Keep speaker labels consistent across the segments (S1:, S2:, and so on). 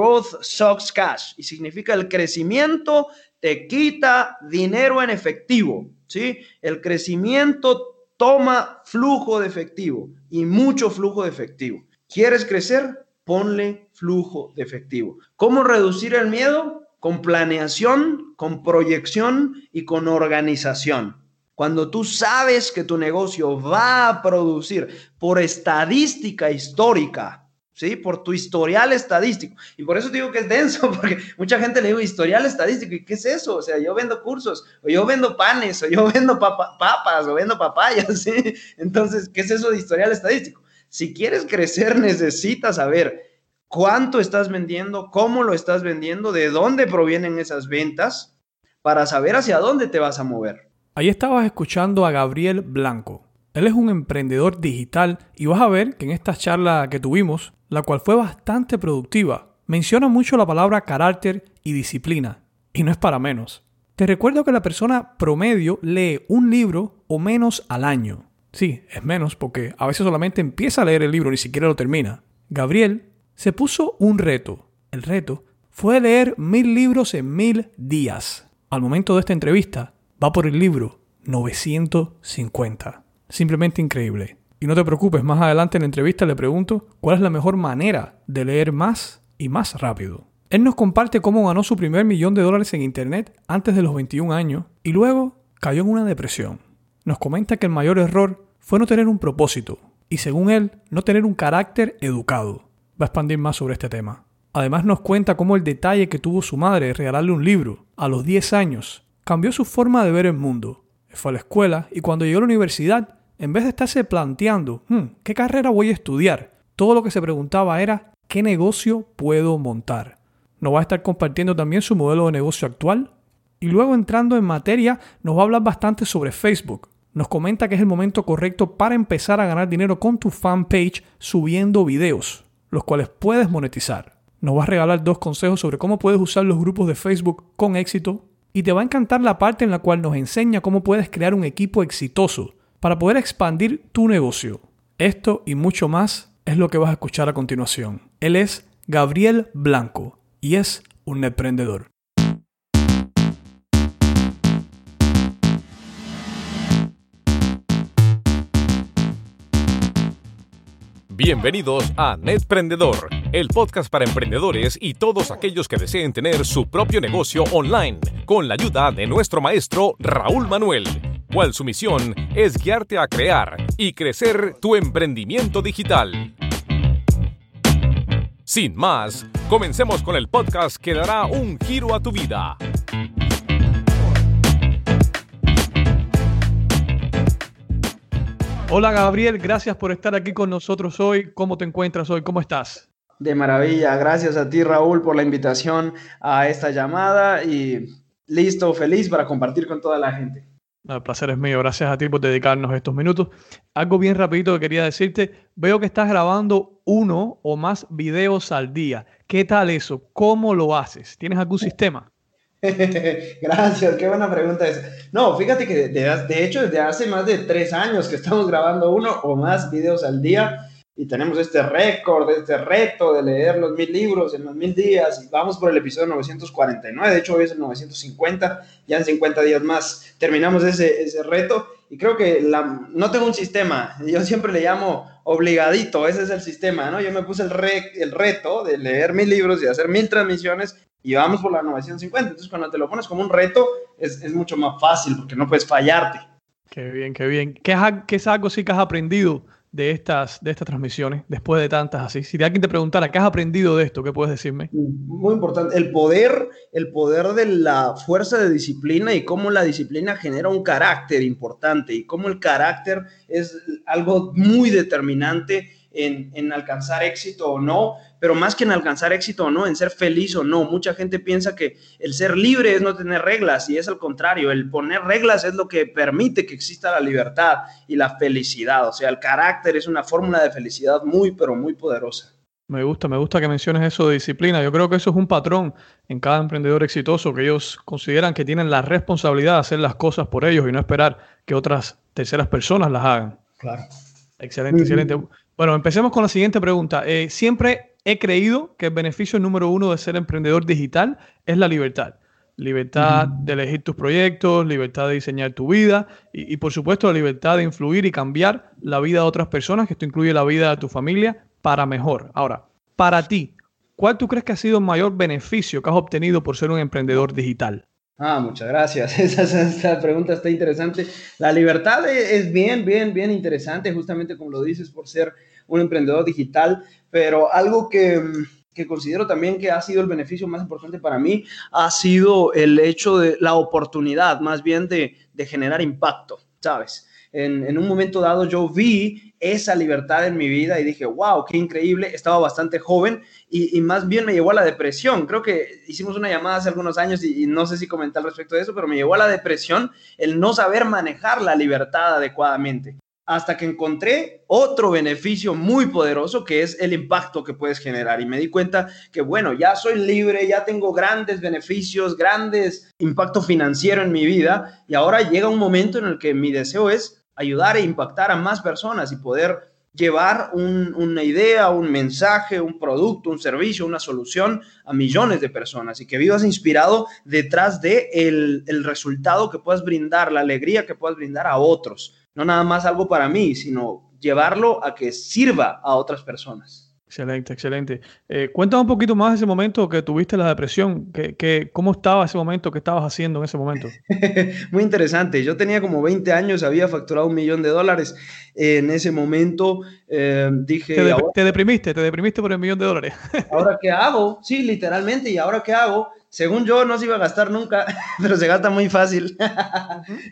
S1: Growth sucks cash y significa el crecimiento te quita dinero en efectivo, ¿sí? El crecimiento toma flujo de efectivo y mucho flujo de efectivo. ¿Quieres crecer? Ponle flujo de efectivo. ¿Cómo reducir el miedo? Con planeación, con proyección y con organización. Cuando tú sabes que tu negocio va a producir por estadística histórica, ¿sí? Por tu historial estadístico. Y por eso digo que es denso, porque mucha gente le digo historial estadístico. ¿Y qué es eso? O sea, yo vendo cursos, o yo vendo panes, o yo vendo papas, o vendo papayas, ¿sí? Entonces, ¿qué es eso de historial estadístico? Si quieres crecer, necesitas saber cuánto estás vendiendo, cómo lo estás vendiendo, de dónde provienen esas ventas, para saber hacia dónde te vas a mover.
S2: Ahí estabas escuchando a Gabriel Blanco. Él es un emprendedor digital y vas a ver que en esta charla que tuvimos, la cual fue bastante productiva, menciona mucho la palabra carácter y disciplina. Y no es para menos. Te recuerdo que la persona promedio lee un libro o menos al año. Sí, es menos porque a veces solamente empieza a leer el libro, ni siquiera lo termina. Gabriel se puso un reto. El reto fue leer mil libros en mil días. Al momento de esta entrevista, va por el libro 950. Simplemente increíble. Y no te preocupes, más adelante en la entrevista le pregunto cuál es la mejor manera de leer más y más rápido. Él nos comparte cómo ganó su primer millón de dólares en Internet antes de los 21 años y luego cayó en una depresión. Nos comenta que el mayor error fue no tener un propósito y según él, no tener un carácter educado. Va a expandir más sobre este tema. Además nos cuenta cómo el detalle que tuvo su madre de regalarle un libro a los 10 años cambió su forma de ver el mundo. Fue a la escuela y cuando llegó a la universidad, en vez de estarse planteando, hmm, ¿qué carrera voy a estudiar? Todo lo que se preguntaba era, ¿qué negocio puedo montar? Nos va a estar compartiendo también su modelo de negocio actual. Y luego entrando en materia, nos va a hablar bastante sobre Facebook. Nos comenta que es el momento correcto para empezar a ganar dinero con tu fanpage subiendo videos, los cuales puedes monetizar. Nos va a regalar dos consejos sobre cómo puedes usar los grupos de Facebook con éxito y te va a encantar la parte en la cual nos enseña cómo puedes crear un equipo exitoso para poder expandir tu negocio. Esto y mucho más es lo que vas a escuchar a continuación. Él es Gabriel Blanco y es un emprendedor.
S3: Bienvenidos a Netprendedor, el podcast para emprendedores y todos aquellos que deseen tener su propio negocio online, con la ayuda de nuestro maestro Raúl Manuel, cual su misión es guiarte a crear y crecer tu emprendimiento digital. Sin más, comencemos con el podcast que dará un giro a tu vida.
S2: Hola Gabriel, gracias por estar aquí con nosotros hoy. ¿Cómo te encuentras hoy? ¿Cómo estás?
S1: De maravilla, gracias a ti Raúl por la invitación a esta llamada y listo, feliz para compartir con toda la gente.
S2: El placer es mío, gracias a ti por dedicarnos estos minutos. Algo bien rapidito que quería decirte, veo que estás grabando uno o más videos al día. ¿Qué tal eso? ¿Cómo lo haces? ¿Tienes algún sistema?
S1: Gracias, qué buena pregunta esa. No, fíjate que de, hecho desde hace más de tres años que estamos grabando uno o más videos al día y tenemos este récord, este reto de leer los mil libros en los mil días y vamos por el episodio 949, de hecho hoy es el 950, ya en 50 días más terminamos ese, ese reto y creo que no tengo un sistema, yo siempre le llamo obligadito, ese es el sistema, ¿no? Yo me puse el, el reto de leer mil libros y hacer mil transmisiones y vamos por la 950. Entonces, cuando te lo pones como un reto, es, es mucho más fácil porque no puedes fallarte.
S2: Qué bien, qué bien. ¿Qué qué es algo sí que has aprendido de estas, de estas transmisiones después de tantas así? Si alguien te preguntara, ¿qué has aprendido de esto? ¿Qué puedes decirme?
S1: Muy importante. El poder, el poder de la fuerza de disciplina y cómo la disciplina genera un carácter importante y cómo el carácter es algo muy determinante en, en alcanzar éxito o no pero más que en alcanzar éxito o no, en ser feliz o no. Mucha gente piensa que el ser libre es no tener reglas y es al contrario, el poner reglas es lo que permite que exista la libertad y la felicidad. O sea, el carácter es una fórmula de felicidad muy, pero muy poderosa.
S2: Me gusta, me gusta que menciones eso de disciplina. Yo creo que eso es un patrón en cada emprendedor exitoso, que ellos consideran que tienen la responsabilidad de hacer las cosas por ellos y no esperar que otras terceras personas las hagan.
S1: Claro.
S2: Excelente, excelente. Bueno, empecemos con la siguiente pregunta. Eh, siempre he creído que el beneficio número uno de ser emprendedor digital es la libertad. Libertad de elegir tus proyectos, libertad de diseñar tu vida y, y, por supuesto la libertad de influir y cambiar la vida de otras personas, que esto incluye la vida de tu familia, para mejor. Ahora, para ti, ¿cuál tú crees que ha sido el mayor beneficio que has obtenido por ser un emprendedor digital?
S1: Ah, muchas gracias. Esa, esa, pregunta está interesante. La libertad es bien, bien, bien interesante, justamente como lo dices, por ser un emprendedor digital, pero algo que, que, considero también que ha sido el beneficio más importante para mí ha sido el hecho de la oportunidad, más bien de, de generar impacto, ¿sabes? En, un momento dado yo vi esa libertad en mi vida y dije, wow, qué increíble, estaba bastante joven y, más bien me llevó a la depresión. Creo que hicimos una llamada hace algunos años y, no sé si comenté al respecto de eso, pero me llevó a la depresión el no saber manejar la libertad adecuadamente hasta que encontré otro beneficio muy poderoso que es el impacto que puedes generar. Y me di cuenta que, bueno, ya soy libre, ya tengo grandes beneficios, grandes impacto financiero en mi vida y ahora llega un momento en el que mi deseo es ayudar e impactar a más personas y poder llevar un, una idea, un mensaje, un producto, un servicio, una solución a millones de personas y que vivas inspirado detrás de el, el resultado que puedas brindar, la alegría que puedas brindar a otros no nada más algo para mí, sino llevarlo a que sirva a otras personas.
S2: Excelente, excelente. Eh, cuéntame un poquito más de ese momento que tuviste la depresión. Que, que, ¿Cómo estaba ese momento? ¿Qué estabas haciendo en ese momento?
S1: Muy interesante. Yo tenía como 20 años, había facturado un millón de dólares. en ese momento eh, dije...
S2: Te, de, te, deprimiste, te deprimiste por el millón de dólares.
S1: ¿Ahora qué hago? Sí, literalmente. ¿Y ahora qué hago? Según yo, no se iba a gastar nunca, pero se gasta muy fácil.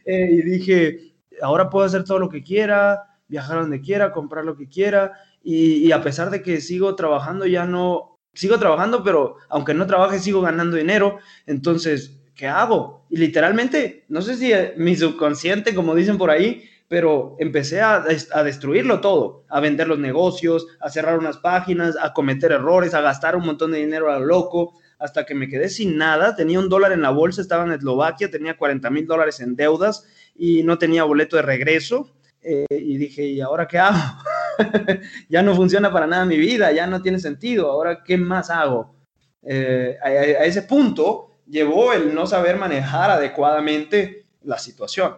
S1: eh, y dije, ahora puedo hacer todo lo que quiera, viajar donde quiera, comprar lo que quiera, y, a pesar de que sigo trabajando, ya no, sigo trabajando, pero aunque no trabaje, sigo ganando dinero, entonces, ¿qué hago? Y literalmente, no sé si mi subconsciente, como dicen por ahí, pero empecé a, a, destruirlo todo, a vender los negocios, a cerrar unas páginas, a cometer errores, a gastar un montón de dinero a lo loco, hasta que me quedé sin nada, tenía un dólar en la bolsa, estaba en Eslovaquia, tenía 40 mil dólares en deudas y no tenía boleto de regreso. Eh, y dije, ¿y ahora qué hago? ya no funciona para nada mi vida, ya no tiene sentido, ahora qué más hago? Eh, a, a ese punto llevó el no saber manejar adecuadamente la situación.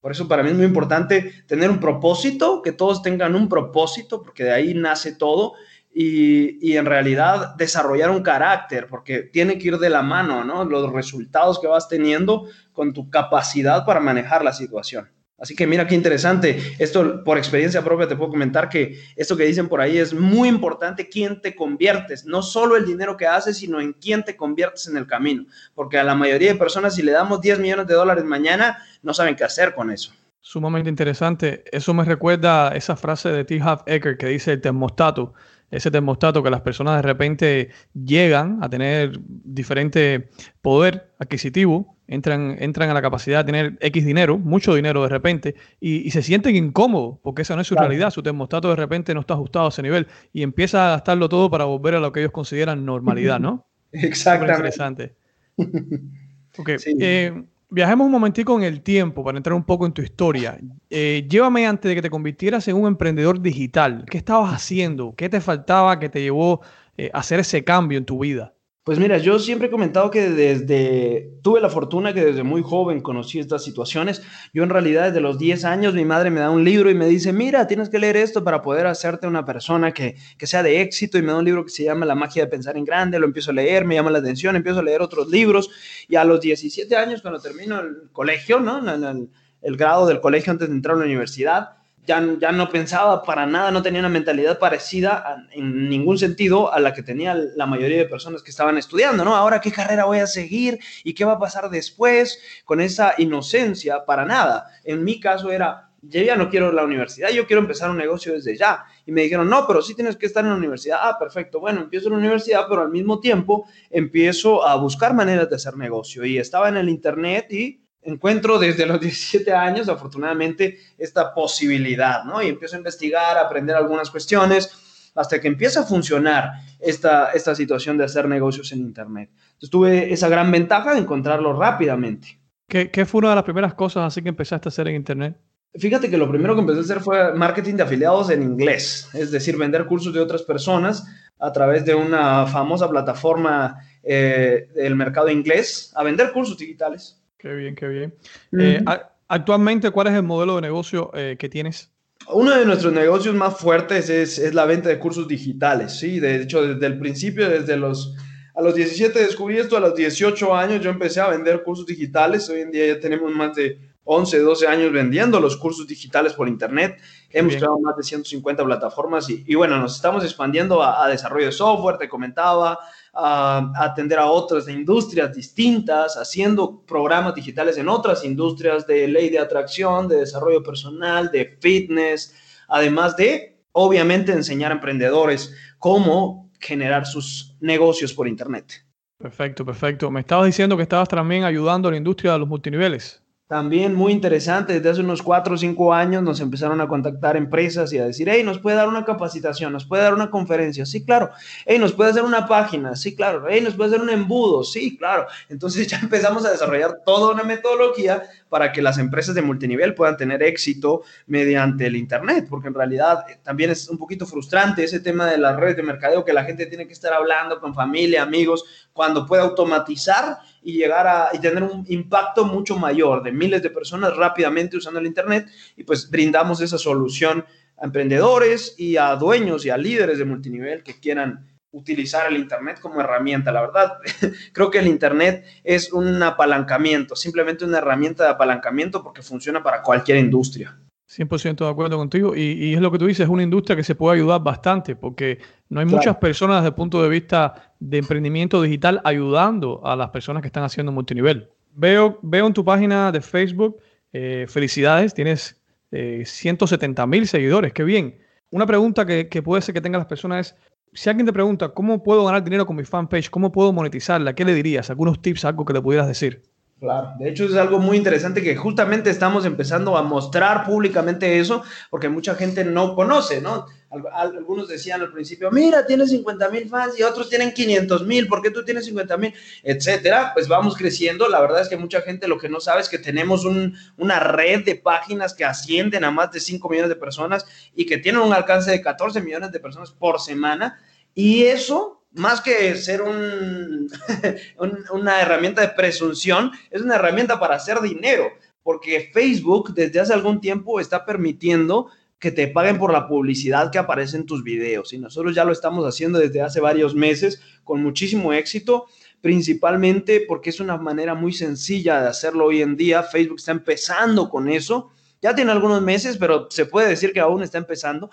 S1: Por eso para mí es muy importante tener un propósito, que todos tengan un propósito, porque de ahí nace todo, y, y, en realidad desarrollar un carácter, porque tiene que ir de la mano, ¿no? Los resultados que vas teniendo con tu capacidad para manejar la situación. Así que mira qué interesante. Esto por experiencia propia te puedo comentar que esto que dicen por ahí es muy importante quién te conviertes, no solo el dinero que haces, sino en quién te conviertes en el camino. Porque a la mayoría de personas si le damos 10 millones de dólares mañana, no saben qué hacer con eso.
S2: Sumamente interesante. Eso me recuerda esa frase de T. Half Ecker que dice el termostato ese termostato que las personas de repente llegan a tener diferente poder adquisitivo, entran, entran a la capacidad de tener X dinero, mucho dinero de repente, y, y se sienten incómodos porque esa no es su claro. realidad, su termostato de repente no está ajustado a ese nivel y empieza a gastarlo todo para volver a lo que ellos consideran normalidad, ¿no?
S1: Exactamente.
S2: interesante. Okay. Sí. Eh, Viajemos un momentico en el tiempo para entrar un poco en tu historia. Eh, llévame antes de que te convirtieras en un emprendedor digital. ¿Qué estabas haciendo? ¿Qué te faltaba que te llevó eh, a hacer ese cambio en tu vida?
S1: Pues mira, yo siempre he comentado que desde, tuve la fortuna que desde muy joven conocí estas situaciones. Yo en realidad desde los 10 años mi madre me da un libro y me dice, mira, tienes que leer esto para poder hacerte una persona que, que sea de éxito y me da un libro que se llama La magia de pensar en grande, lo empiezo a leer, me llama la atención, empiezo a leer otros libros y a los 17 años cuando termino el colegio, ¿no? El, el, el grado del colegio antes de entrar a la universidad, ya, ya, no pensaba para nada, no tenía una mentalidad parecida a, en ningún sentido a la que tenía la mayoría de personas que estaban estudiando, ¿no? Ahora, ¿qué carrera voy a seguir? ¿Y qué va a pasar después? Con esa inocencia, para nada. En mi caso era, ya no quiero la universidad, yo quiero empezar un negocio desde ya. Y me dijeron, no, pero sí tienes que estar en la universidad. Ah, perfecto. Bueno, empiezo en la universidad, pero al mismo tiempo empiezo a buscar maneras de hacer negocio. Y estaba en el internet y encuentro desde los 17 años, afortunadamente, esta posibilidad, ¿no? Y empiezo a investigar, a aprender algunas cuestiones, hasta que empieza a funcionar esta, esta situación de hacer negocios en Internet. Entonces tuve esa gran ventaja de encontrarlo rápidamente.
S2: ¿Qué, ¿Qué, fue una de las primeras cosas así que empezaste a hacer en Internet?
S1: Fíjate que lo primero que empecé a hacer fue marketing de afiliados en inglés, es decir, vender cursos de otras personas a través de una famosa plataforma eh, del mercado inglés a vender cursos digitales.
S2: Qué bien, qué bien. Eh, actualmente, ¿cuál es el modelo de negocio eh, que tienes?
S1: Uno de nuestros negocios más fuertes es, es, la venta de cursos digitales, ¿sí? De hecho, desde el principio, desde los... A los 17 descubrí esto, a los 18 años yo empecé a vender cursos digitales. Hoy en día ya tenemos más de 11, 12 años vendiendo los cursos digitales por Internet. Hemos creado más de 150 plataformas y, y, bueno, nos estamos expandiendo a, a, desarrollo de software, te comentaba, a, a atender a otras industrias distintas, haciendo programas digitales en otras industrias de ley de atracción, de desarrollo personal, de fitness, además de, obviamente, enseñar a emprendedores cómo generar sus negocios por Internet.
S2: Perfecto, perfecto. Me estabas diciendo que estabas también ayudando a la industria de los multiniveles.
S1: También muy interesante, desde hace unos cuatro o cinco años nos empezaron a contactar empresas y a decir, hey, nos puede dar una capacitación, nos puede dar una conferencia, sí, claro, hey, nos puede hacer una página, sí, claro, hey, nos puede hacer un embudo, sí, claro. Entonces ya empezamos a desarrollar toda una metodología para que las empresas de multinivel puedan tener éxito mediante el Internet, porque en realidad eh, también es un poquito frustrante ese tema de las redes de mercadeo que la gente tiene que estar hablando con familia, amigos, cuando puede automatizar y llegar a y tener un impacto mucho mayor de miles de personas rápidamente usando el Internet y pues brindamos esa solución a emprendedores y a dueños y a líderes de multinivel que quieran utilizar el Internet como herramienta. La verdad, creo que el Internet es un apalancamiento, simplemente una herramienta de apalancamiento porque funciona para cualquier industria.
S2: 100% de acuerdo contigo. Y, y, es lo que tú dices, es una industria que se puede ayudar bastante porque no hay claro. muchas personas desde el punto de vista de emprendimiento digital ayudando a las personas que están haciendo multinivel. Veo, veo en tu página de Facebook, eh, felicidades, tienes eh, 170 mil seguidores, qué bien. Una pregunta que, que, puede ser que tengan las personas es, si alguien te pregunta, ¿cómo puedo ganar dinero con mi fanpage? ¿Cómo puedo monetizarla? ¿Qué le dirías? ¿Algunos tips, algo que le pudieras decir?
S1: Claro, de hecho es algo muy interesante que justamente estamos empezando a mostrar públicamente eso, porque mucha gente no conoce, ¿no? Algunos decían al principio, mira, tienes 50 mil fans y otros tienen 500 mil, ¿por qué tú tienes 50 mil? Etcétera. Pues vamos creciendo. La verdad es que mucha gente lo que no sabe es que tenemos un, una red de páginas que ascienden a más de 5 millones de personas y que tienen un alcance de 14 millones de personas por semana. Y eso más que ser un, un, una herramienta de presunción, es una herramienta para hacer dinero, porque Facebook desde hace algún tiempo está permitiendo que te paguen por la publicidad que aparece en tus videos. Y nosotros ya lo estamos haciendo desde hace varios meses con muchísimo éxito, principalmente porque es una manera muy sencilla de hacerlo hoy en día. Facebook está empezando con eso. Ya tiene algunos meses, pero se puede decir que aún está empezando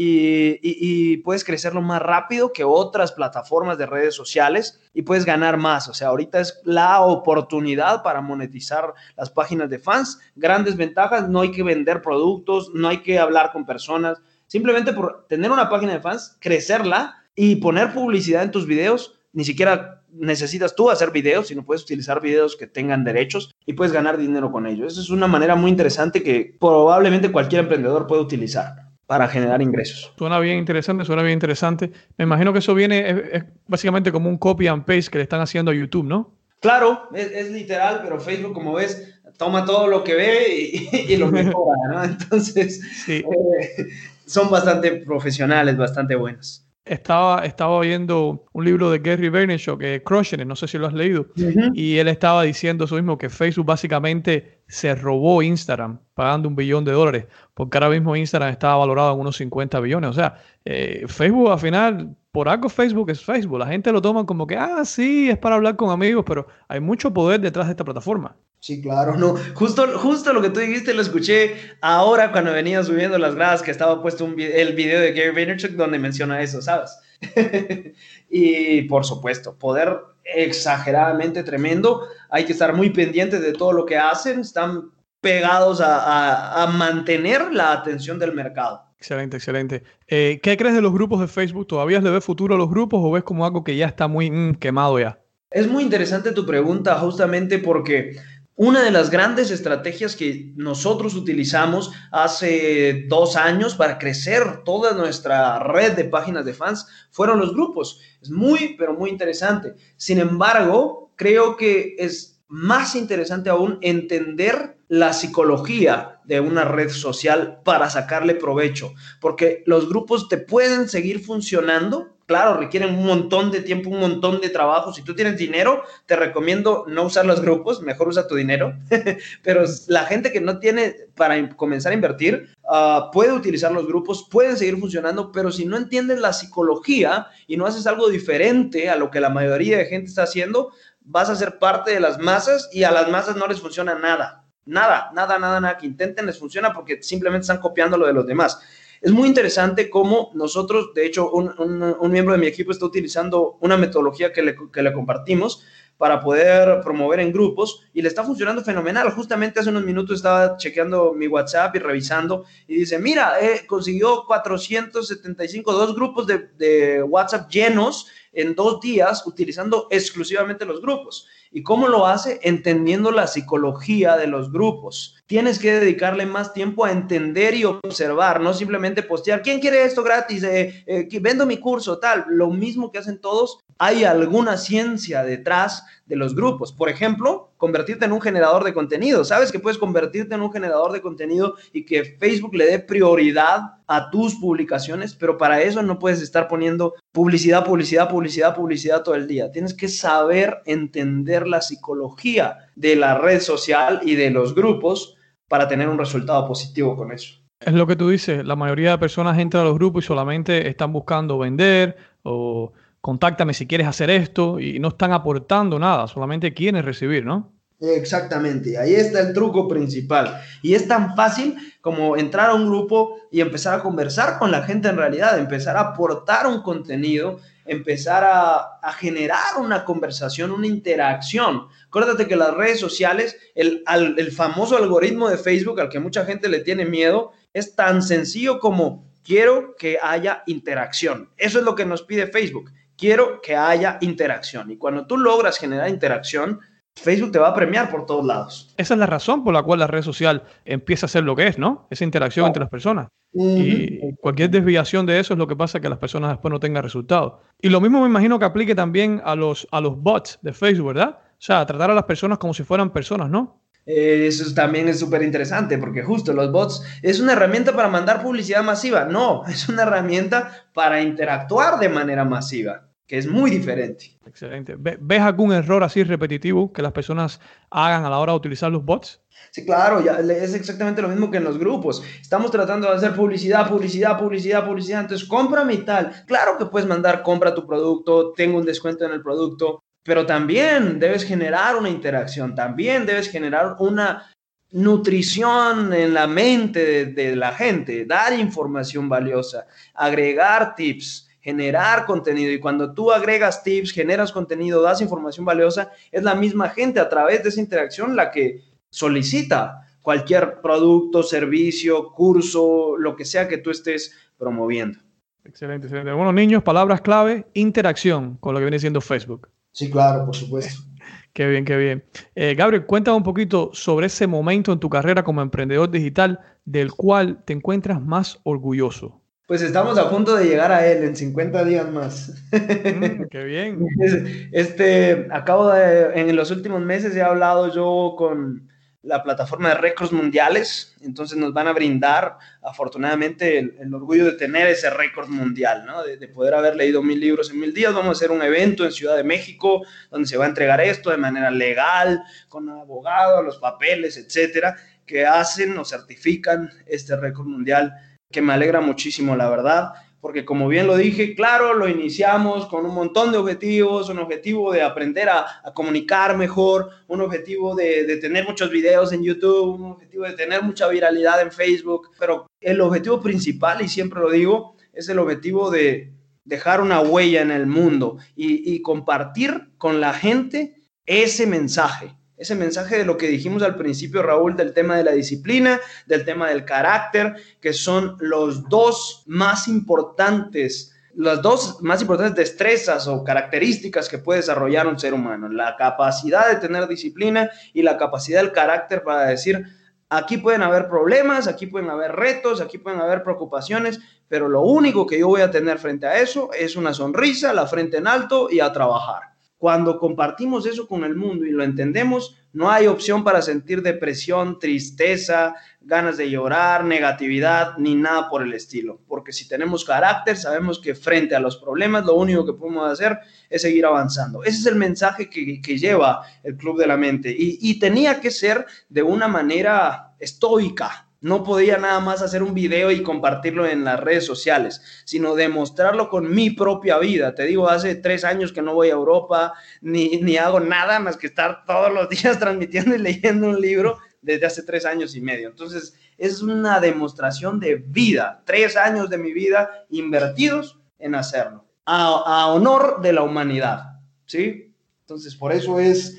S1: y, puedes crecerlo más rápido que otras plataformas de redes sociales y puedes ganar más. O sea, ahorita es la oportunidad para monetizar las páginas de fans. Grandes ventajas, no hay que vender productos, no hay que hablar con personas. Simplemente por tener una página de fans, crecerla y poner publicidad en tus videos, ni siquiera necesitas tú hacer videos, sino puedes utilizar videos que tengan derechos y puedes ganar dinero con ellos. Esa es una manera muy interesante que probablemente cualquier emprendedor puede utilizar para generar ingresos.
S2: Suena bien interesante, suena bien interesante. Me imagino que eso viene, es, es básicamente como un copy and paste que le están haciendo a YouTube, ¿no?
S1: Claro, es, es, literal, pero Facebook, como ves, toma todo lo que ve y, y lo mejora, ¿no? Entonces, sí. eh, son bastante profesionales, bastante buenos.
S2: Estaba, estaba viendo un libro de Gary Vaynerchuk, que Crushing, no sé si lo has leído, uh -huh. y él estaba diciendo eso mismo, que Facebook básicamente se robó Instagram pagando un billón de dólares, porque ahora mismo Instagram estaba valorado en unos 50 billones. O sea, eh, Facebook al final, por algo Facebook es Facebook. La gente lo toma como que, ah, sí, es para hablar con amigos, pero hay mucho poder detrás de esta plataforma.
S1: Sí, claro, no. Justo, justo lo que tú dijiste lo escuché ahora cuando venía subiendo las gradas que estaba puesto un, el video de Gary Vaynerchuk donde menciona eso, ¿sabes? y por supuesto, poder exageradamente tremendo. Hay que estar muy pendientes de todo lo que hacen. Están pegados a, a, a mantener la atención del mercado.
S2: Excelente, excelente. Eh, ¿Qué crees de los grupos de Facebook? ¿Todavía le ves futuro a los grupos o ves como algo que ya está muy mm, quemado ya?
S1: Es muy interesante tu pregunta justamente porque una de las grandes estrategias que nosotros utilizamos hace dos años para crecer toda nuestra red de páginas de fans fueron los grupos. Es muy, pero muy interesante. Sin embargo, creo que es más interesante aún entender la psicología de una red social para sacarle provecho, porque los grupos te pueden seguir funcionando claro, requieren un montón de tiempo, un montón de trabajo. Si tú tienes dinero, te recomiendo no usar los grupos, mejor usa tu dinero. Pero la gente que no tiene para comenzar a invertir, uh, puede utilizar los grupos, pueden seguir funcionando, pero si no entiendes la psicología y no haces algo diferente a lo que la mayoría de gente está haciendo, vas a ser parte de las masas y a las masas no les funciona nada. Nada, nada, nada, nada que intenten les funciona porque simplemente están copiando lo de los demás. Es muy interesante cómo nosotros, de hecho, un, miembro de mi equipo está utilizando una metodología que le, que le compartimos para poder promover en grupos y le está funcionando fenomenal. Justamente hace unos minutos estaba chequeando mi WhatsApp y revisando y dice, mira, eh, consiguió 475, dos grupos de, de WhatsApp llenos en dos días utilizando exclusivamente los grupos. ¿Y cómo lo hace? Entendiendo la psicología de los grupos. Tienes que dedicarle más tiempo a entender y observar, no simplemente postear, ¿quién quiere esto gratis? Eh, eh, vendo mi curso, tal. Lo mismo que hacen todos, hay alguna ciencia detrás de los grupos. Por ejemplo, convertirte en un generador de contenido. Sabes que puedes convertirte en un generador de contenido y que Facebook le dé prioridad a tus publicaciones, pero para eso no puedes estar poniendo publicidad, publicidad, publicidad, publicidad todo el día. Tienes que saber entender la psicología de la red social y de los grupos para tener un resultado positivo con eso.
S2: Es lo que tú dices, la mayoría de personas entran a los grupos y solamente están buscando vender o contáctame si quieres hacer esto y no están aportando nada, solamente quieren recibir, ¿no?
S1: Exactamente, ahí está el truco principal. Y es tan fácil como entrar a un grupo y empezar a conversar con la gente en realidad, empezar a aportar un contenido, empezar a, generar una conversación, una interacción. Acuérdate que las redes sociales, el famoso algoritmo de Facebook al que mucha gente le tiene miedo, es tan sencillo como quiero que haya interacción. Eso es lo que nos pide Facebook quiero que haya interacción. Y cuando tú logras generar interacción, Facebook te va a premiar por todos lados.
S2: Esa es la razón por la cual la red social empieza a ser lo que es, ¿no? Esa interacción entre las personas. Y cualquier desviación de eso es lo que pasa que las personas después no tengan resultados. Y lo mismo me imagino que aplique también a los, a los bots de Facebook, ¿verdad? O sea, tratar a las personas como si fueran personas, ¿no?
S1: Eh, eso también es súper interesante porque justo los bots es una herramienta para mandar publicidad masiva. No, es una herramienta para interactuar de manera masiva que es muy diferente.
S2: Excelente. ¿Ves algún error así repetitivo que las personas hagan a la hora de utilizar los bots?
S1: Sí, claro, ya es exactamente lo mismo que en los grupos. Estamos tratando de hacer publicidad, publicidad, publicidad, publicidad. Entonces, cómprame y tal. Claro que puedes mandar, compra tu producto, tengo un descuento en el producto, pero también debes generar una interacción, también debes generar una nutrición en la mente de, de la gente, dar información valiosa, agregar tips generar contenido. Y cuando tú agregas tips, generas contenido, das información valiosa, es la misma gente a través de esa interacción la que solicita cualquier producto, servicio, curso, lo que sea que tú estés promoviendo.
S2: Excelente, excelente. Bueno, niños, palabras clave, interacción con lo que viene siendo Facebook.
S1: Sí, claro, por supuesto.
S2: Qué bien, qué bien. Eh, Gabriel, cuéntame un poquito sobre ese momento en tu carrera como emprendedor digital del cual te encuentras más orgulloso.
S1: Pues estamos a punto de llegar a él en 50 días más.
S2: Mm, qué bien.
S1: Este, acabo de, en los últimos meses he hablado yo con la plataforma de récords mundiales, entonces nos van a brindar afortunadamente el, orgullo de tener ese récord mundial, ¿no? De, de, poder haber leído mil libros en mil días. Vamos a hacer un evento en Ciudad de México donde se va a entregar esto de manera legal, con un abogado, los papeles, etcétera, que hacen o certifican este récord mundial que me alegra muchísimo, la verdad, porque como bien lo dije, claro, lo iniciamos con un montón de objetivos, un objetivo de aprender a, comunicar mejor, un objetivo de, tener muchos videos en YouTube, un objetivo de tener mucha viralidad en Facebook, pero el objetivo principal, y siempre lo digo, es el objetivo de dejar una huella en el mundo y compartir con la gente ese mensaje ese mensaje de lo que dijimos al principio, Raúl, del tema de la disciplina, del tema del carácter, que son los dos más importantes, las dos más importantes destrezas o características que puede desarrollar un ser humano. La capacidad de tener disciplina y la capacidad del carácter para decir, aquí pueden haber problemas, aquí pueden haber retos, aquí pueden haber preocupaciones, pero lo único que yo voy a tener frente a eso es una sonrisa, la frente en alto y a trabajar. Cuando compartimos eso con el mundo y lo entendemos, no hay opción para sentir depresión, tristeza, ganas de llorar, negatividad, ni nada por el estilo. Porque si tenemos carácter, sabemos que frente a los problemas, lo único que podemos hacer es seguir avanzando. Ese es el mensaje que, lleva el Club de la Mente. Y, y tenía que ser de una manera estoica, no podía nada más hacer un video y compartirlo en las redes sociales, sino demostrarlo con mi propia vida. Te digo, hace tres años que no voy a Europa, ni, ni hago nada más que estar todos los días transmitiendo y leyendo un libro desde hace tres años y medio. Entonces, es una demostración de vida, tres años de mi vida invertidos en hacerlo, a, honor de la humanidad, ¿sí? Entonces, por eso es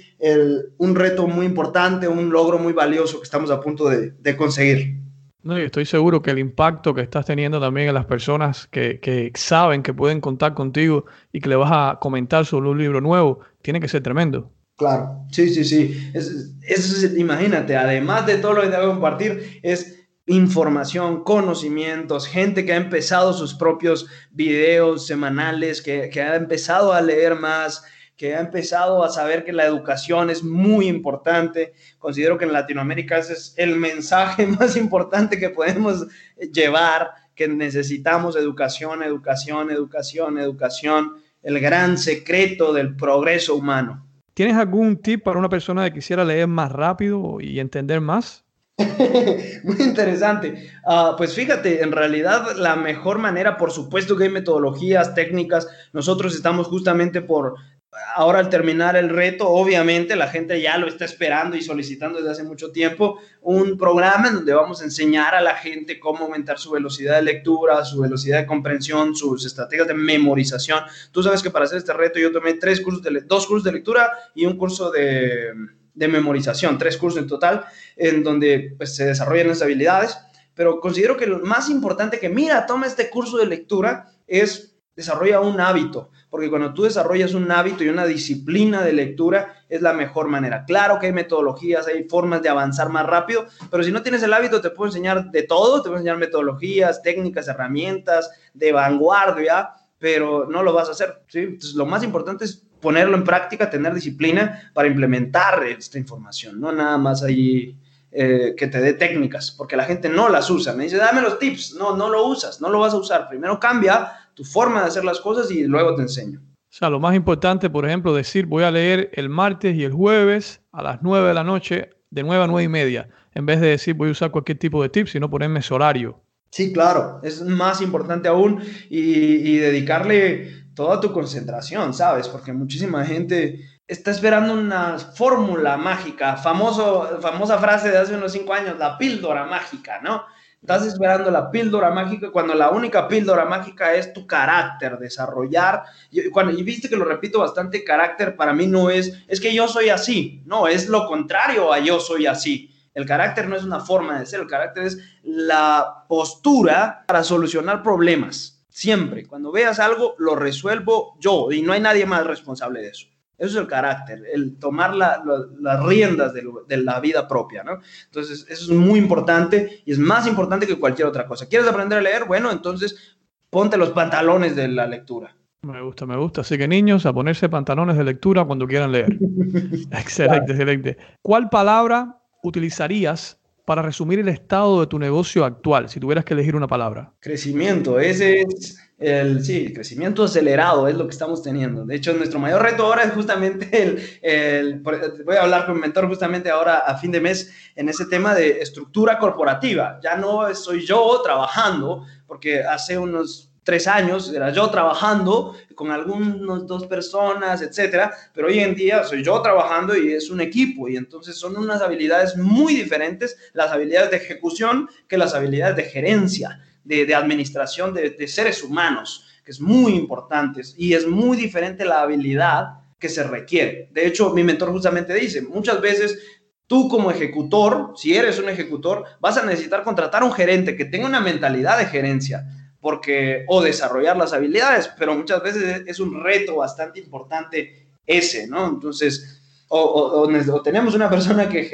S1: un reto muy importante, un logro muy valioso que estamos a punto de, conseguir.
S2: No, y estoy seguro que el impacto que estás teniendo también en las personas que, saben que pueden contar contigo y que le vas a comentar sobre un libro nuevo, tiene que ser tremendo.
S1: Claro, sí, sí, sí. Es, imagínate, además de todo lo que te voy a compartir, es información, conocimientos, gente que ha empezado sus propios videos semanales, que, que ha empezado a leer más, que ha empezado a saber que la educación es muy importante. Considero que en Latinoamérica ese es el mensaje más importante que podemos llevar, que necesitamos educación, educación, educación, educación, el gran secreto del progreso humano.
S2: ¿Tienes algún tip para una persona que quisiera leer más rápido y entender más?
S1: Muy interesante. Ah, pues fíjate, en realidad la mejor manera, por supuesto que hay metodologías, técnicas. Nosotros estamos justamente por Ahora al terminar el reto, obviamente la gente ya lo está esperando y solicitando desde hace mucho tiempo un programa en donde vamos a enseñar a la gente cómo aumentar su velocidad de lectura, su velocidad de comprensión, sus estrategias de memorización. Tú sabes que para hacer este reto yo tomé tres cursos de, dos cursos de lectura y un curso de, de memorización, tres cursos en total, en donde pues, se desarrollan esas habilidades. Pero considero que lo más importante que, mira, toma este curso de lectura es desarrolla un hábito porque cuando tú desarrollas un hábito y una disciplina de lectura es la mejor manera. Claro que hay metodologías, hay formas de avanzar más rápido, pero si no tienes el hábito te puedo enseñar de todo, te puedo enseñar metodologías, técnicas, herramientas de vanguardia, pero no lo vas a hacer. ¿sí? Entonces lo más importante es ponerlo en práctica, tener disciplina para implementar esta información, no nada más ahí eh, que te dé técnicas, porque la gente no las usa. Me dice, dame los tips. No, no lo usas, no lo vas a usar. Primero cambia tu forma de hacer las cosas y luego te enseño.
S2: O sea, lo más importante, por ejemplo, decir voy a leer el martes y el jueves a las 9 de la noche, de 9 a 9 y media, en vez de decir voy a usar cualquier tipo de tip, sino ponerme ese horario.
S1: Sí, claro, es más importante aún y, y dedicarle toda tu concentración, ¿sabes? Porque muchísima gente está esperando una fórmula mágica, famoso, famosa frase de hace unos cinco años, la píldora mágica, ¿no? Estás esperando la píldora mágica cuando la única píldora mágica es tu carácter, desarrollar. Y, cuando, y viste que lo repito bastante, carácter para mí no es, es que yo soy así, no, es lo contrario a yo soy así. El carácter no es una forma de ser, el carácter es la postura para solucionar problemas. Siempre, cuando veas algo, lo resuelvo yo y no hay nadie más responsable de eso. Eso es el carácter, el tomar las riendas de, la vida propia, ¿no? Entonces, eso es muy importante y es más importante que cualquier otra cosa. ¿Quieres aprender a leer? Bueno, entonces ponte los pantalones de la lectura.
S2: Me gusta, me gusta. Así que niños, a ponerse pantalones de lectura cuando quieran leer. excelente, excelente. ¿Cuál palabra utilizarías para resumir el estado de tu negocio actual, si tuvieras que elegir una palabra?
S1: Crecimiento, ese es el, sí, crecimiento acelerado es lo que estamos teniendo. De hecho, nuestro mayor reto ahora es justamente el, el, voy a hablar con mi mentor justamente ahora a fin de mes en ese tema de estructura corporativa. Ya no soy yo trabajando, porque hace unos tres años, era yo trabajando con algunas dos personas, etcétera, pero hoy en día soy yo trabajando y es un equipo y entonces son unas habilidades muy diferentes, las habilidades de ejecución que las habilidades de gerencia, de, administración de, de seres humanos, que es muy importante y es muy diferente la habilidad que se requiere. De hecho, mi mentor justamente dice, muchas veces tú como ejecutor, si eres un ejecutor, vas a necesitar contratar a un gerente que tenga una mentalidad de gerencia, porque o desarrollar las habilidades, pero muchas veces es un reto bastante importante ese, ¿no? Entonces, o, tenemos una persona que,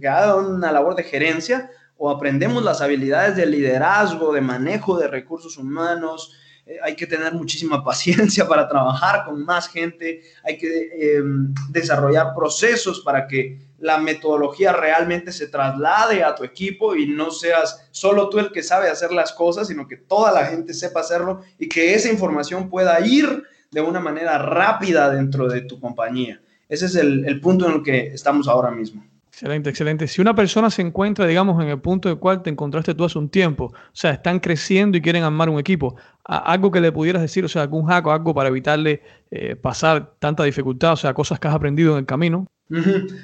S1: que, haga una labor de gerencia o aprendemos las habilidades de liderazgo, de manejo de recursos humanos, eh, hay que tener muchísima paciencia para trabajar con más gente, hay que em, desarrollar procesos para que la metodología realmente se traslade a tu equipo y no seas solo tú el que sabe hacer las cosas, sino que toda la gente sepa hacerlo y que esa información pueda ir de una manera rápida dentro de tu compañía. Ese es el, el punto en el que estamos ahora mismo.
S2: Excelente, excelente. Si una persona se encuentra, digamos, en el punto en el cual te encontraste tú hace un tiempo, o sea, están creciendo y quieren armar un equipo, algo que le pudieras decir, o sea, algún hack o algo para evitarle eh, pasar tanta dificultad, o sea, cosas que has aprendido en el camino.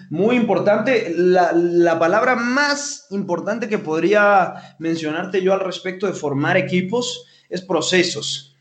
S1: Muy importante, la, la, palabra más importante que podría mencionarte yo al respecto de formar equipos es procesos.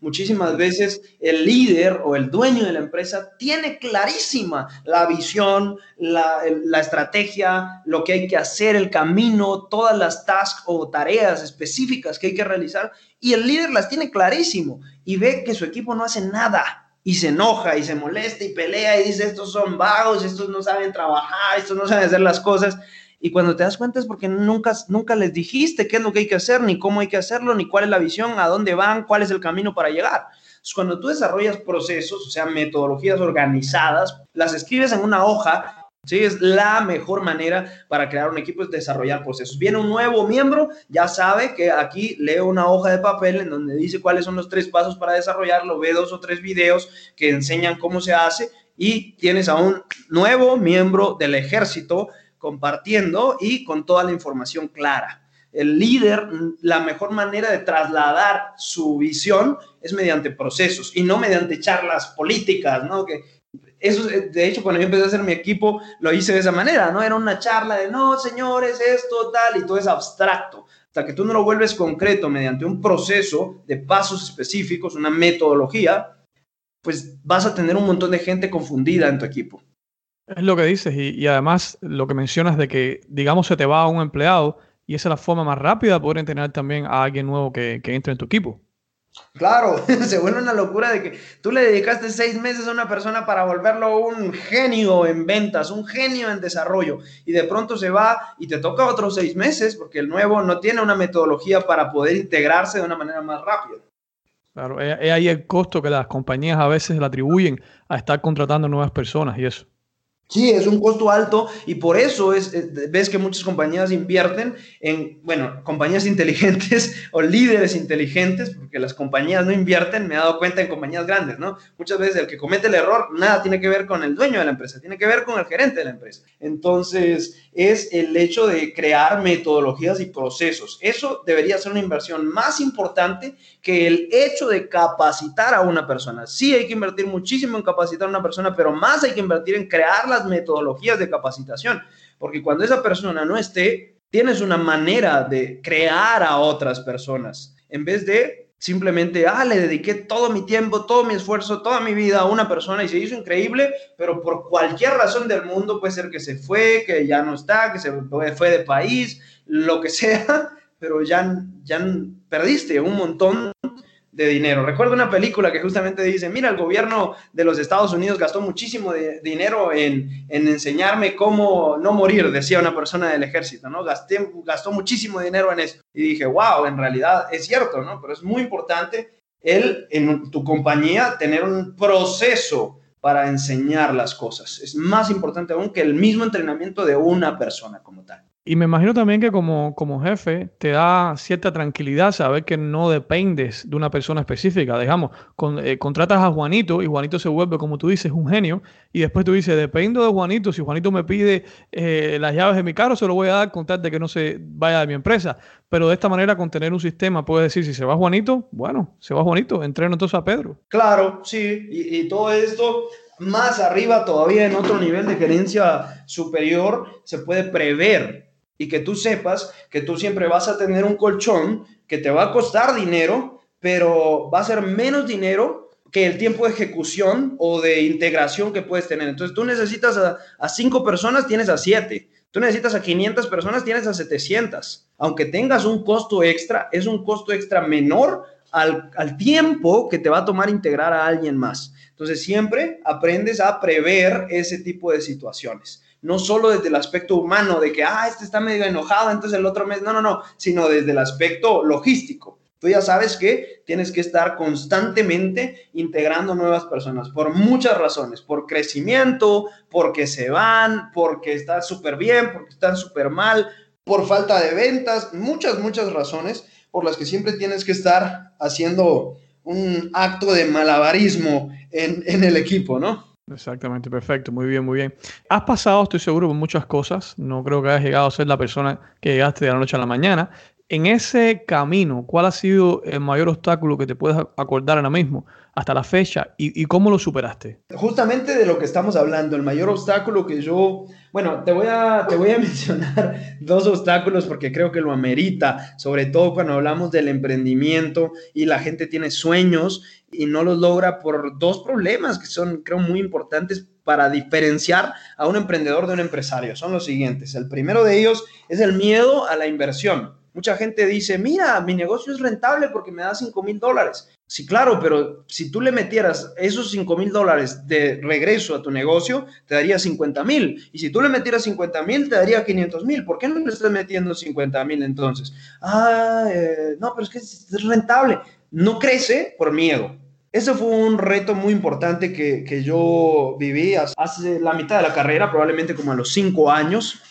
S1: Muchísimas veces el líder o el dueño de la empresa tiene clarísima la visión, la, la, estrategia, lo que hay que hacer, el camino, todas las tasks o tareas específicas que hay que realizar y el líder las tiene clarísimo y ve que su equipo no hace nada y se enoja y se molesta y pelea y dice estos son vagos, estos no saben trabajar, estos no saben hacer las cosas y cuando te das cuenta es porque nunca, nunca les dijiste qué es lo que hay que hacer, ni cómo hay que hacerlo, ni cuál es la visión, a dónde van, cuál es el camino para llegar. Cuando tú desarrollas procesos, o sea, metodologías organizadas, las escribes en una hoja, ¿sí? Es la mejor manera para crear un equipo, es desarrollar procesos. Viene un nuevo miembro, ya sabe que aquí lee una hoja de papel en donde dice cuáles son los tres pasos para desarrollarlo, ve dos o tres videos que enseñan cómo se hace y tienes a un nuevo miembro del ejército compartiendo y con toda la información clara. El líder, la mejor manera de trasladar su visión es mediante procesos y no mediante charlas políticas, ¿no? Que eso, de hecho, cuando yo empecé a hacer mi equipo, lo hice de esa manera, ¿no? Era una charla de, no, señores, esto, tal, y todo es abstracto. Hasta que tú no lo vuelves concreto mediante un proceso de pasos específicos, una metodología, pues vas a tener un montón de gente confundida en tu equipo.
S2: Es lo que dices y, además lo que mencionas de que, digamos, se te va a un empleado y esa es la forma más rápida de poder entrenar también a alguien nuevo que, que entre en tu equipo.
S1: Claro, se vuelve una locura de que tú le dedicaste seis meses a una persona para volverlo un genio en ventas, un genio en desarrollo, y de pronto se va y te toca otros seis meses porque el nuevo no tiene una metodología para poder integrarse de una manera más rápida.
S2: Claro, es ahí el costo que las compañías a veces le atribuyen a estar contratando nuevas personas y eso.
S1: Sí, es un costo alto y por eso es, eh, ves que muchas compañías invierten en, bueno, compañías inteligentes o líderes inteligentes, porque las compañías no invierten, me he dado cuenta en compañías grandes, ¿no? Muchas veces el que comete el error nada tiene que ver con el dueño de la empresa, tiene que ver con el gerente de la empresa. Entonces, es el hecho de crear metodologías y procesos. Eso debería ser una inversión más importante que el hecho de capacitar a una persona. Sí hay que invertir muchísimo en capacitar a una persona, pero más hay que invertir en crear metodologías de capacitación, porque cuando esa persona no esté, tienes una manera de crear a otras personas, en vez de simplemente, ah, le dediqué todo mi tiempo, todo mi esfuerzo, toda mi vida a una persona y se hizo increíble, pero por cualquier razón del mundo puede ser que se fue, que ya no está, que se fue de país, lo que sea, pero ya, ya perdiste un montón de dinero. Recuerdo una película que justamente dice, mira, el gobierno de los Estados Unidos gastó muchísimo de dinero en, enseñarme cómo no morir, decía una persona del ejército, ¿no? Gasté, gastó muchísimo dinero en eso. Y dije, wow, en realidad es cierto, ¿no? Pero es muy importante el, en tu compañía, tener un proceso para enseñar las cosas. Es más importante aún que el mismo entrenamiento de una persona como tal.
S2: Y me imagino también que como, como jefe te da cierta tranquilidad saber que no dependes de una persona específica. Digamos, con, eh, contratas a Juanito y Juanito se vuelve, como tú dices, un genio. Y después tú dices, dependo de Juanito. Si Juanito me pide eh, las llaves de mi carro, se lo voy a dar con tal de que no se vaya de mi empresa. Pero de esta manera, con tener un sistema, puedes decir, si se va Juanito, bueno, se va Juanito, entreno entonces a Pedro.
S1: Claro, sí. Y, y todo esto más arriba, todavía en otro nivel de gerencia superior, se puede prever y que tú sepas que tú siempre vas a tener un colchón que te va a costar dinero, pero va a ser menos dinero que el tiempo de ejecución o de integración que puedes tener. Entonces tú necesitas a, cinco personas, tienes a siete. Tú necesitas a 500 personas, tienes a 700. Aunque tengas un costo extra, es un costo extra menor al, al tiempo que te va a tomar integrar a alguien más. Entonces siempre aprendes a prever ese tipo de situaciones no solo desde el aspecto humano de que, ah, este está medio enojado, entonces el otro mes, no, no, no, sino desde el aspecto logístico. Tú ya sabes que tienes que estar constantemente integrando nuevas personas por muchas razones, por crecimiento, porque se van, porque están súper bien, porque están súper mal, por falta de ventas, muchas, muchas razones por las que siempre tienes que estar haciendo un acto de malabarismo en, en el equipo, ¿no?
S2: Exactamente, perfecto, muy bien, muy bien. Has pasado, estoy seguro, por muchas cosas. No creo que hayas llegado a ser la persona que llegaste de la noche a la mañana, en ese camino, ¿cuál ha sido el mayor obstáculo que te puedes acordar ahora mismo hasta la fecha y, cómo lo superaste?
S1: Justamente de lo que estamos hablando, el mayor obstáculo que yo, bueno, te voy a, te voy a mencionar dos obstáculos porque creo que lo amerita, sobre todo cuando hablamos del emprendimiento y la gente tiene sueños y no los logra por dos problemas que son, creo, muy importantes para diferenciar a un emprendedor de un empresario. Son los siguientes. El primero de ellos es el miedo a la inversión. Mucha gente dice, mira, mi negocio es rentable porque me da 5 mil dólares. Sí, claro, pero si tú le metieras esos 5 mil dólares de regreso a tu negocio, te daría 50 mil. Y si tú le metieras 50 mil, te daría 500 mil. ¿Por qué no le estás metiendo 50 mil entonces? Ah, eh, no, pero es que es rentable. No crece por miedo. Ese fue un reto muy importante que, que yo viví hace la mitad de la carrera, probablemente como a los 5 años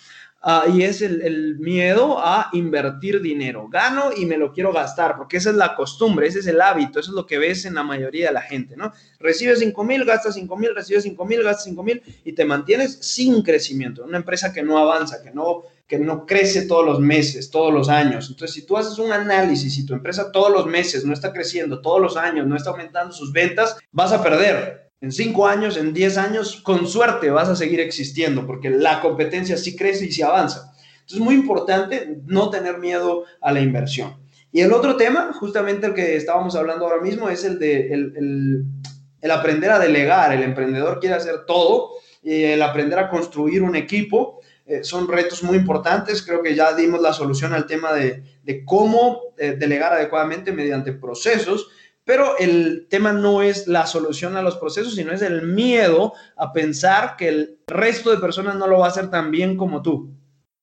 S1: Ah, y es el, miedo a invertir dinero. Gano y me lo quiero gastar, porque esa es la costumbre, ese es el hábito, eso es lo que ves en la mayoría de la gente, ¿no? Recibes 5 mil, gastas 5 mil, recibes 5 mil, gastas 5 mil y te mantienes sin crecimiento. Una empresa que no avanza, que no, que no crece todos los meses, todos los años. Entonces, si tú haces un análisis y tu empresa todos los meses no está creciendo, todos los años no está aumentando sus ventas, vas a perder en cinco años, en diez años, con suerte vas a seguir existiendo porque la competencia sí crece y sí avanza. Entonces es muy importante no tener miedo a la inversión. Y el otro tema, justamente el que estábamos hablando ahora mismo, es el de el, aprender a delegar. El emprendedor quiere hacer todo, el aprender a construir un equipo. Eh, son retos muy importantes. Creo que ya dimos la solución al tema de, cómo eh, delegar adecuadamente mediante procesos pero el tema no es la solución a los procesos, sino es el miedo a pensar que el resto de personas no lo va a hacer tan bien como tú.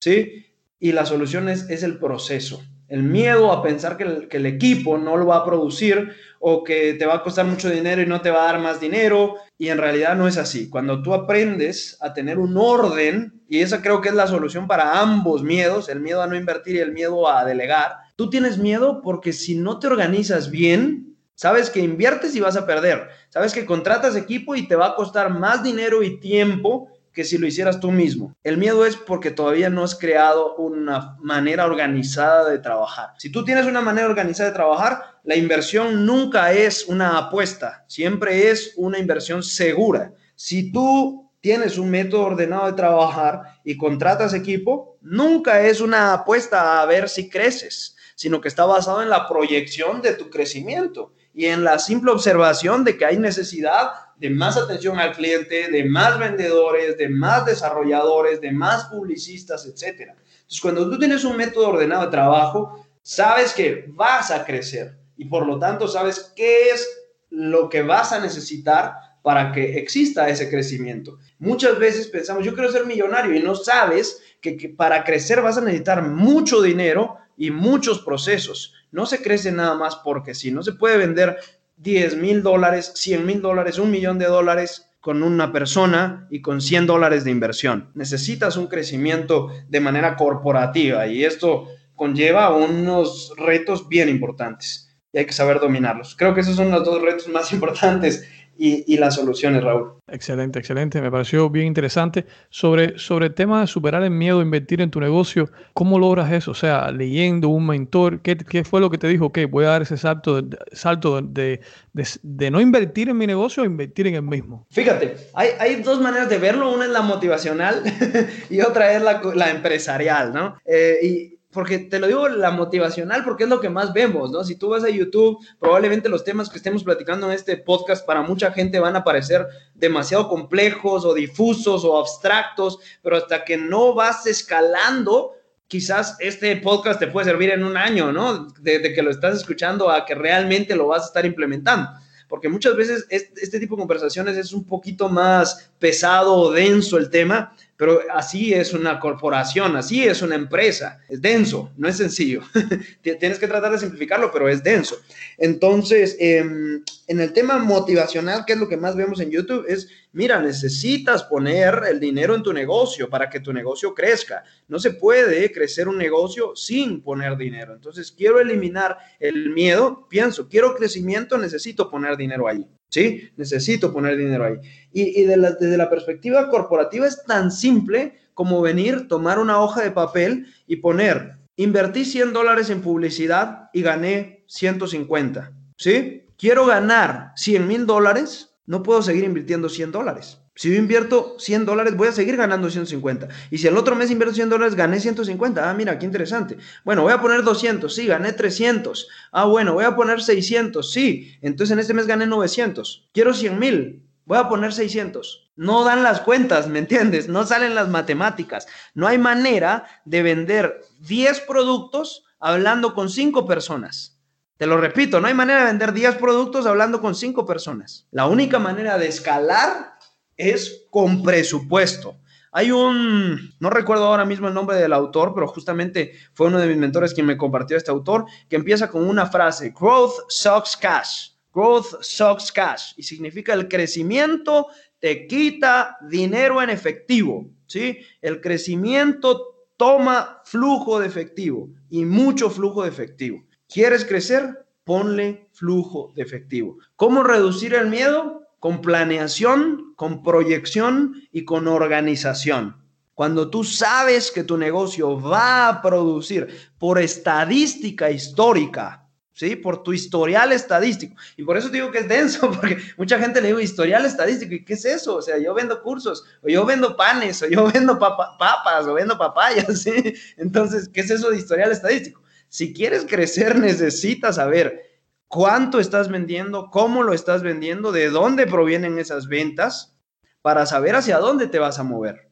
S1: ¿Sí? Y la solución es, es el proceso. El miedo a pensar que el, que el, equipo no lo va a producir o que te va a costar mucho dinero y no te va a dar más dinero. Y en realidad no es así. Cuando tú aprendes a tener un orden, y esa creo que es la solución para ambos miedos, el miedo a no invertir y el miedo a delegar, tú tienes miedo porque si no te organizas bien, Sabes que inviertes y vas a perder. Sabes que contratas equipo y te va a costar más dinero y tiempo que si lo hicieras tú mismo. El miedo es porque todavía no has creado una manera organizada de trabajar. Si tú tienes una manera organizada de trabajar, la inversión nunca es una apuesta, siempre es una inversión segura. Si tú tienes un método ordenado de trabajar y contratas equipo, nunca es una apuesta a ver si creces, sino que está basado en la proyección de tu crecimiento y en la simple observación de que hay necesidad de más atención al cliente, de más vendedores, de más desarrolladores, de más publicistas, etc. Entonces, cuando tú tienes un método ordenado de trabajo, sabes que vas a crecer y por lo tanto sabes qué es lo que vas a necesitar para que exista ese crecimiento. Muchas veces pensamos, yo quiero ser millonario y no sabes que, que para crecer vas a necesitar mucho dinero y muchos procesos. No se crece nada más porque si no se puede vender 10 mil dólares, 100 mil dólares, un millón de dólares con una persona y con 100 dólares de inversión. Necesitas un crecimiento de manera corporativa y esto conlleva unos retos bien importantes y hay que saber dominarlos. Creo que esos son los dos retos más importantes y, las soluciones, Raúl.
S2: Excelente, excelente. Me pareció bien interesante. Sobre, sobre el tema de superar el miedo a invertir en tu negocio, ¿cómo logras eso? O sea, leyendo un mentor, ¿qué, qué fue lo que te dijo? Ok, voy a dar ese salto, de, salto de, de, no invertir en mi negocio a invertir en el mismo.
S1: Fíjate, hay, hay dos maneras de verlo. Una es la motivacional y otra es la, la empresarial, ¿no? Eh, y porque te lo digo la motivacional, porque es lo que más vemos, ¿no? Si tú vas a YouTube, probablemente los temas que estemos platicando en este podcast para mucha gente van a parecer demasiado complejos o difusos o abstractos, pero hasta que no vas escalando, quizás este podcast te puede servir en un año, ¿no? Desde que lo estás escuchando a que realmente lo vas a estar implementando. Porque muchas veces este, tipo de conversaciones es un poquito más pesado o denso el tema, pero así es una corporación, así es una empresa. Es denso, no es sencillo. Tienes que tratar de simplificarlo, pero es denso. Entonces, em, en el tema motivacional, que es lo que más vemos en YouTube, es, mira, necesitas poner el dinero en tu negocio para que tu negocio crezca. No se puede crecer un negocio sin poner dinero. Entonces, quiero eliminar el miedo, pienso, quiero crecimiento, necesito poner dinero ahí. ¿Sí? Necesito poner dinero ahí. Y, desde la perspectiva corporativa es tan simple como venir, tomar una hoja de papel y poner, invertí 100 dólares en publicidad y gané 150, ¿sí? Quiero ganar 100 mil dólares, no puedo seguir invirtiendo 100 dólares. Si yo invierto 100 dólares, voy a seguir ganando 150. Y si el otro mes invierto 100 dólares, gané 150. Ah, mira, qué interesante. Bueno, voy a poner 200. Sí, gané 300. Ah, bueno, voy a poner 600. Sí, entonces en este mes gané 900. Quiero 100 mil. Voy a poner 600. No dan las cuentas, ¿me entiendes? No salen las matemáticas. No hay manera de vender 10 productos hablando con 5 personas. Te lo repito, no hay manera de vender 10 productos hablando con 5 personas. La única manera de escalar es con presupuesto. Hay un, no recuerdo ahora mismo el nombre del autor, pero justamente fue uno de mis mentores quien me compartió este autor, que empieza con una frase, growth sucks cash, growth sucks cash, y significa el crecimiento te quita dinero en efectivo, ¿sí? El crecimiento toma flujo de efectivo y mucho flujo de efectivo. ¿Quieres crecer? Ponle flujo de efectivo. ¿Cómo reducir el miedo? Con planeación, con proyección y con organización. Cuando tú sabes que tu negocio va a producir por estadística histórica, ¿sí? Por tu historial estadístico. Y por eso digo que es denso, porque mucha gente le digo historial estadístico. ¿Y qué es eso? O sea, yo vendo cursos, o yo vendo panes, o yo vendo papas, o vendo papayas, ¿sí? Entonces, ¿qué es eso de historial estadístico? Si quieres crecer, necesitas saber cuánto estás vendiendo, cómo lo estás vendiendo, de dónde provienen esas ventas, para saber hacia dónde te vas a mover.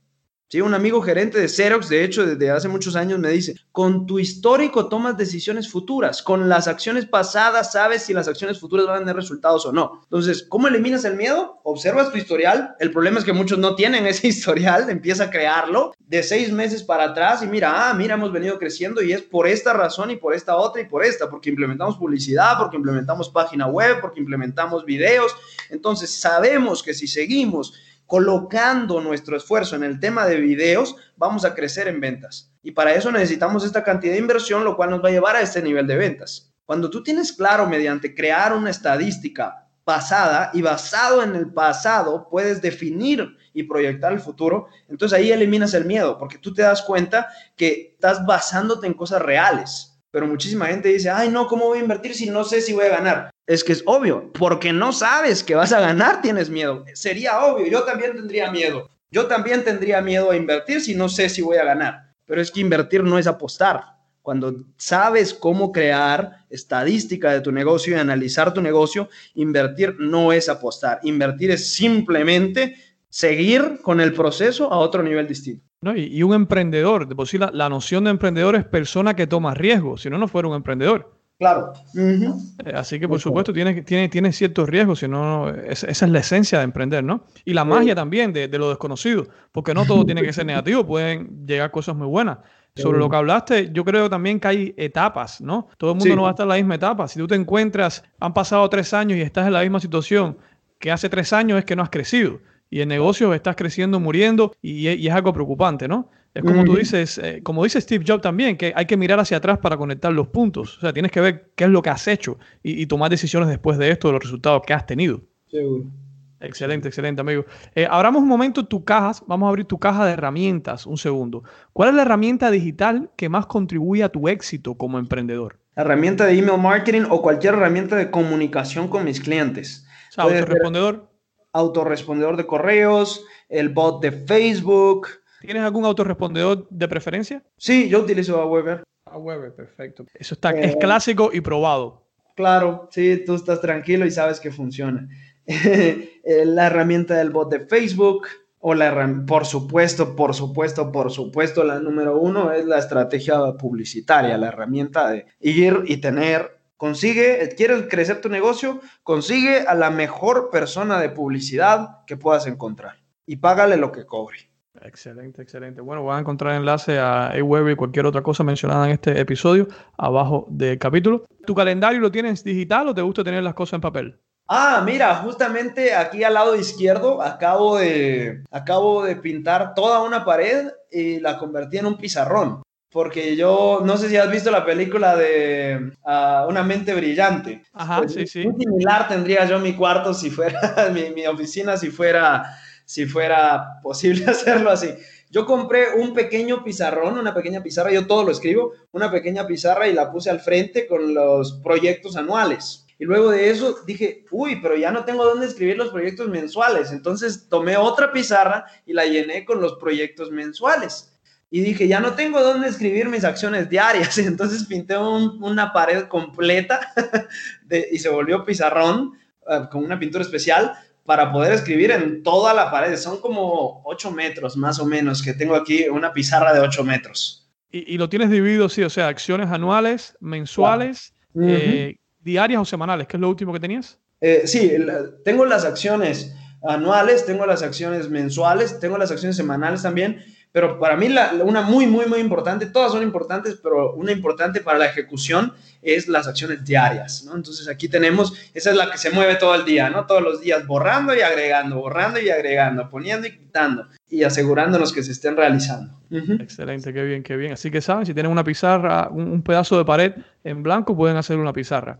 S1: Sí, un amigo gerente de Xerox, de hecho, desde hace muchos años me dice, con tu histórico tomas decisiones futuras, con las acciones pasadas sabes si las acciones futuras van a tener resultados o no. Entonces, ¿cómo eliminas el miedo? Observas tu historial. El problema es que muchos no tienen ese historial, empieza a crearlo de seis meses para atrás y mira, ah, mira, hemos venido creciendo y es por esta razón y por esta otra y por esta, porque implementamos publicidad, porque implementamos página web, porque implementamos videos. Entonces, sabemos que si seguimos colocando nuestro esfuerzo en el tema de videos, vamos a crecer en ventas. Y para eso necesitamos esta cantidad de inversión, lo cual nos va a llevar a este nivel de ventas. Cuando tú tienes claro mediante crear una estadística pasada y basado en el pasado puedes definir y proyectar el futuro, entonces ahí eliminas el miedo, porque tú te das cuenta que estás basándote en cosas reales pero muchísima gente dice, ay, no, ¿cómo voy a invertir si no sé si voy a ganar? Es que es obvio, porque no sabes que vas a ganar, tienes miedo. Sería obvio, yo también tendría miedo. Yo también tendría miedo a invertir si no sé si voy a ganar. Pero es que invertir no es apostar. Cuando sabes cómo crear estadística de tu negocio y analizar tu negocio, invertir no es apostar. Invertir es simplemente seguir con el proceso a otro nivel distinto.
S2: No, y, un emprendedor, de por sí la, noción de emprendedor es persona que toma riesgos, si no, no fuera un emprendedor.
S1: Claro.
S2: Eh, así que, por supuesto, tiene, tiene, tiene ciertos riesgos, si no, esa es la esencia de emprender, ¿no? Y la magia también de, lo desconocido, porque no todo tiene que ser negativo, pueden llegar cosas muy buenas. Sobre lo que hablaste, yo creo también que hay etapas, ¿no? Todo el mundo no va a estar en la misma etapa. Si tú te encuentras, han pasado tres años y estás en la misma situación que hace tres años, es que no has crecido y en negocios estás creciendo, muriendo y, es algo preocupante, ¿no? Es como tú dices, eh, como dice Steve Jobs también, que hay que mirar hacia atrás para conectar los puntos. O sea, tienes que ver qué es lo que has hecho y, tomar decisiones después de esto, de los resultados que has tenido.
S1: Seguro.
S2: Excelente, excelente, amigo. Eh, abramos un momento tu cajas. Vamos a abrir tu caja de herramientas. Un segundo. ¿Cuál es la herramienta digital que más contribuye a tu éxito como emprendedor?
S1: La herramienta de email marketing o cualquier herramienta de comunicación con mis clientes.
S2: O sea, autorrespondedor
S1: autorrespondedor de correos, el bot de Facebook.
S2: ¿Tienes algún autorrespondedor de preferencia?
S1: Sí, yo utilizo Aweber.
S2: Aweber, perfecto. Eso está, es eh, clásico y probado.
S1: Claro, sí, tú estás tranquilo y sabes que funciona. Eh, la herramienta del bot de Facebook, o la por supuesto, por supuesto, por supuesto, la número uno es la estrategia publicitaria, la herramienta de ir y tener Consigue, quieres crecer tu negocio, consigue a la mejor persona de publicidad que puedas encontrar y págale lo que cobre.
S2: Excelente, excelente. Bueno, van a encontrar enlace a Aweber y cualquier otra cosa mencionada en este episodio abajo del capítulo. ¿Tu calendario lo tienes digital o te gusta tener las cosas en papel?
S1: Ah, mira, justamente aquí al lado izquierdo acabo de, acabo de pintar toda una pared y la convertí en un pizarrón. Porque yo no sé si has visto la película de ah, Una mente brillante.
S2: Ajá, pues, sí, sí.
S1: Muy similar tendría yo mi cuarto si fuera, mi, mi oficina si fuera, si fuera posible hacerlo así. Yo compré un pequeño pizarrón, una pequeña pizarra, yo todo lo escribo, una pequeña pizarra y la puse al frente con los proyectos anuales. Y luego de eso dije, uy, pero ya no tengo dónde escribir los proyectos mensuales. Entonces tomé otra pizarra y la llené con los proyectos mensuales. Y dije, ya no tengo dónde escribir mis acciones diarias. Entonces pinté una pared completa y se volvió pizarrón eh, con una pintura especial para poder escribir en toda la pared. Son como 8 metros más o menos que tengo aquí, una pizarra de 8 metros.
S2: Y, lo tienes dividido, sí, o sea, acciones anuales, mensuales, diarias o semanales? ¿Qué es lo último que tenías?
S1: Eh, sí, tengo las acciones anuales, tengo las acciones mensuales, tengo las acciones semanales también, pero para mí una muy, muy, muy importante, todas son importantes, pero una importante para la ejecución es las acciones diarias, ¿no? Entonces aquí tenemos, esa es la que se mueve todo el día, ¿no? Todos los días borrando y agregando, borrando y agregando, poniendo y quitando y asegurándonos que se estén realizando.
S2: Excelente, qué bien, qué bien. Así que saben, si tienen una pizarra, un pedazo de pared en blanco, pueden hacer una pizarra.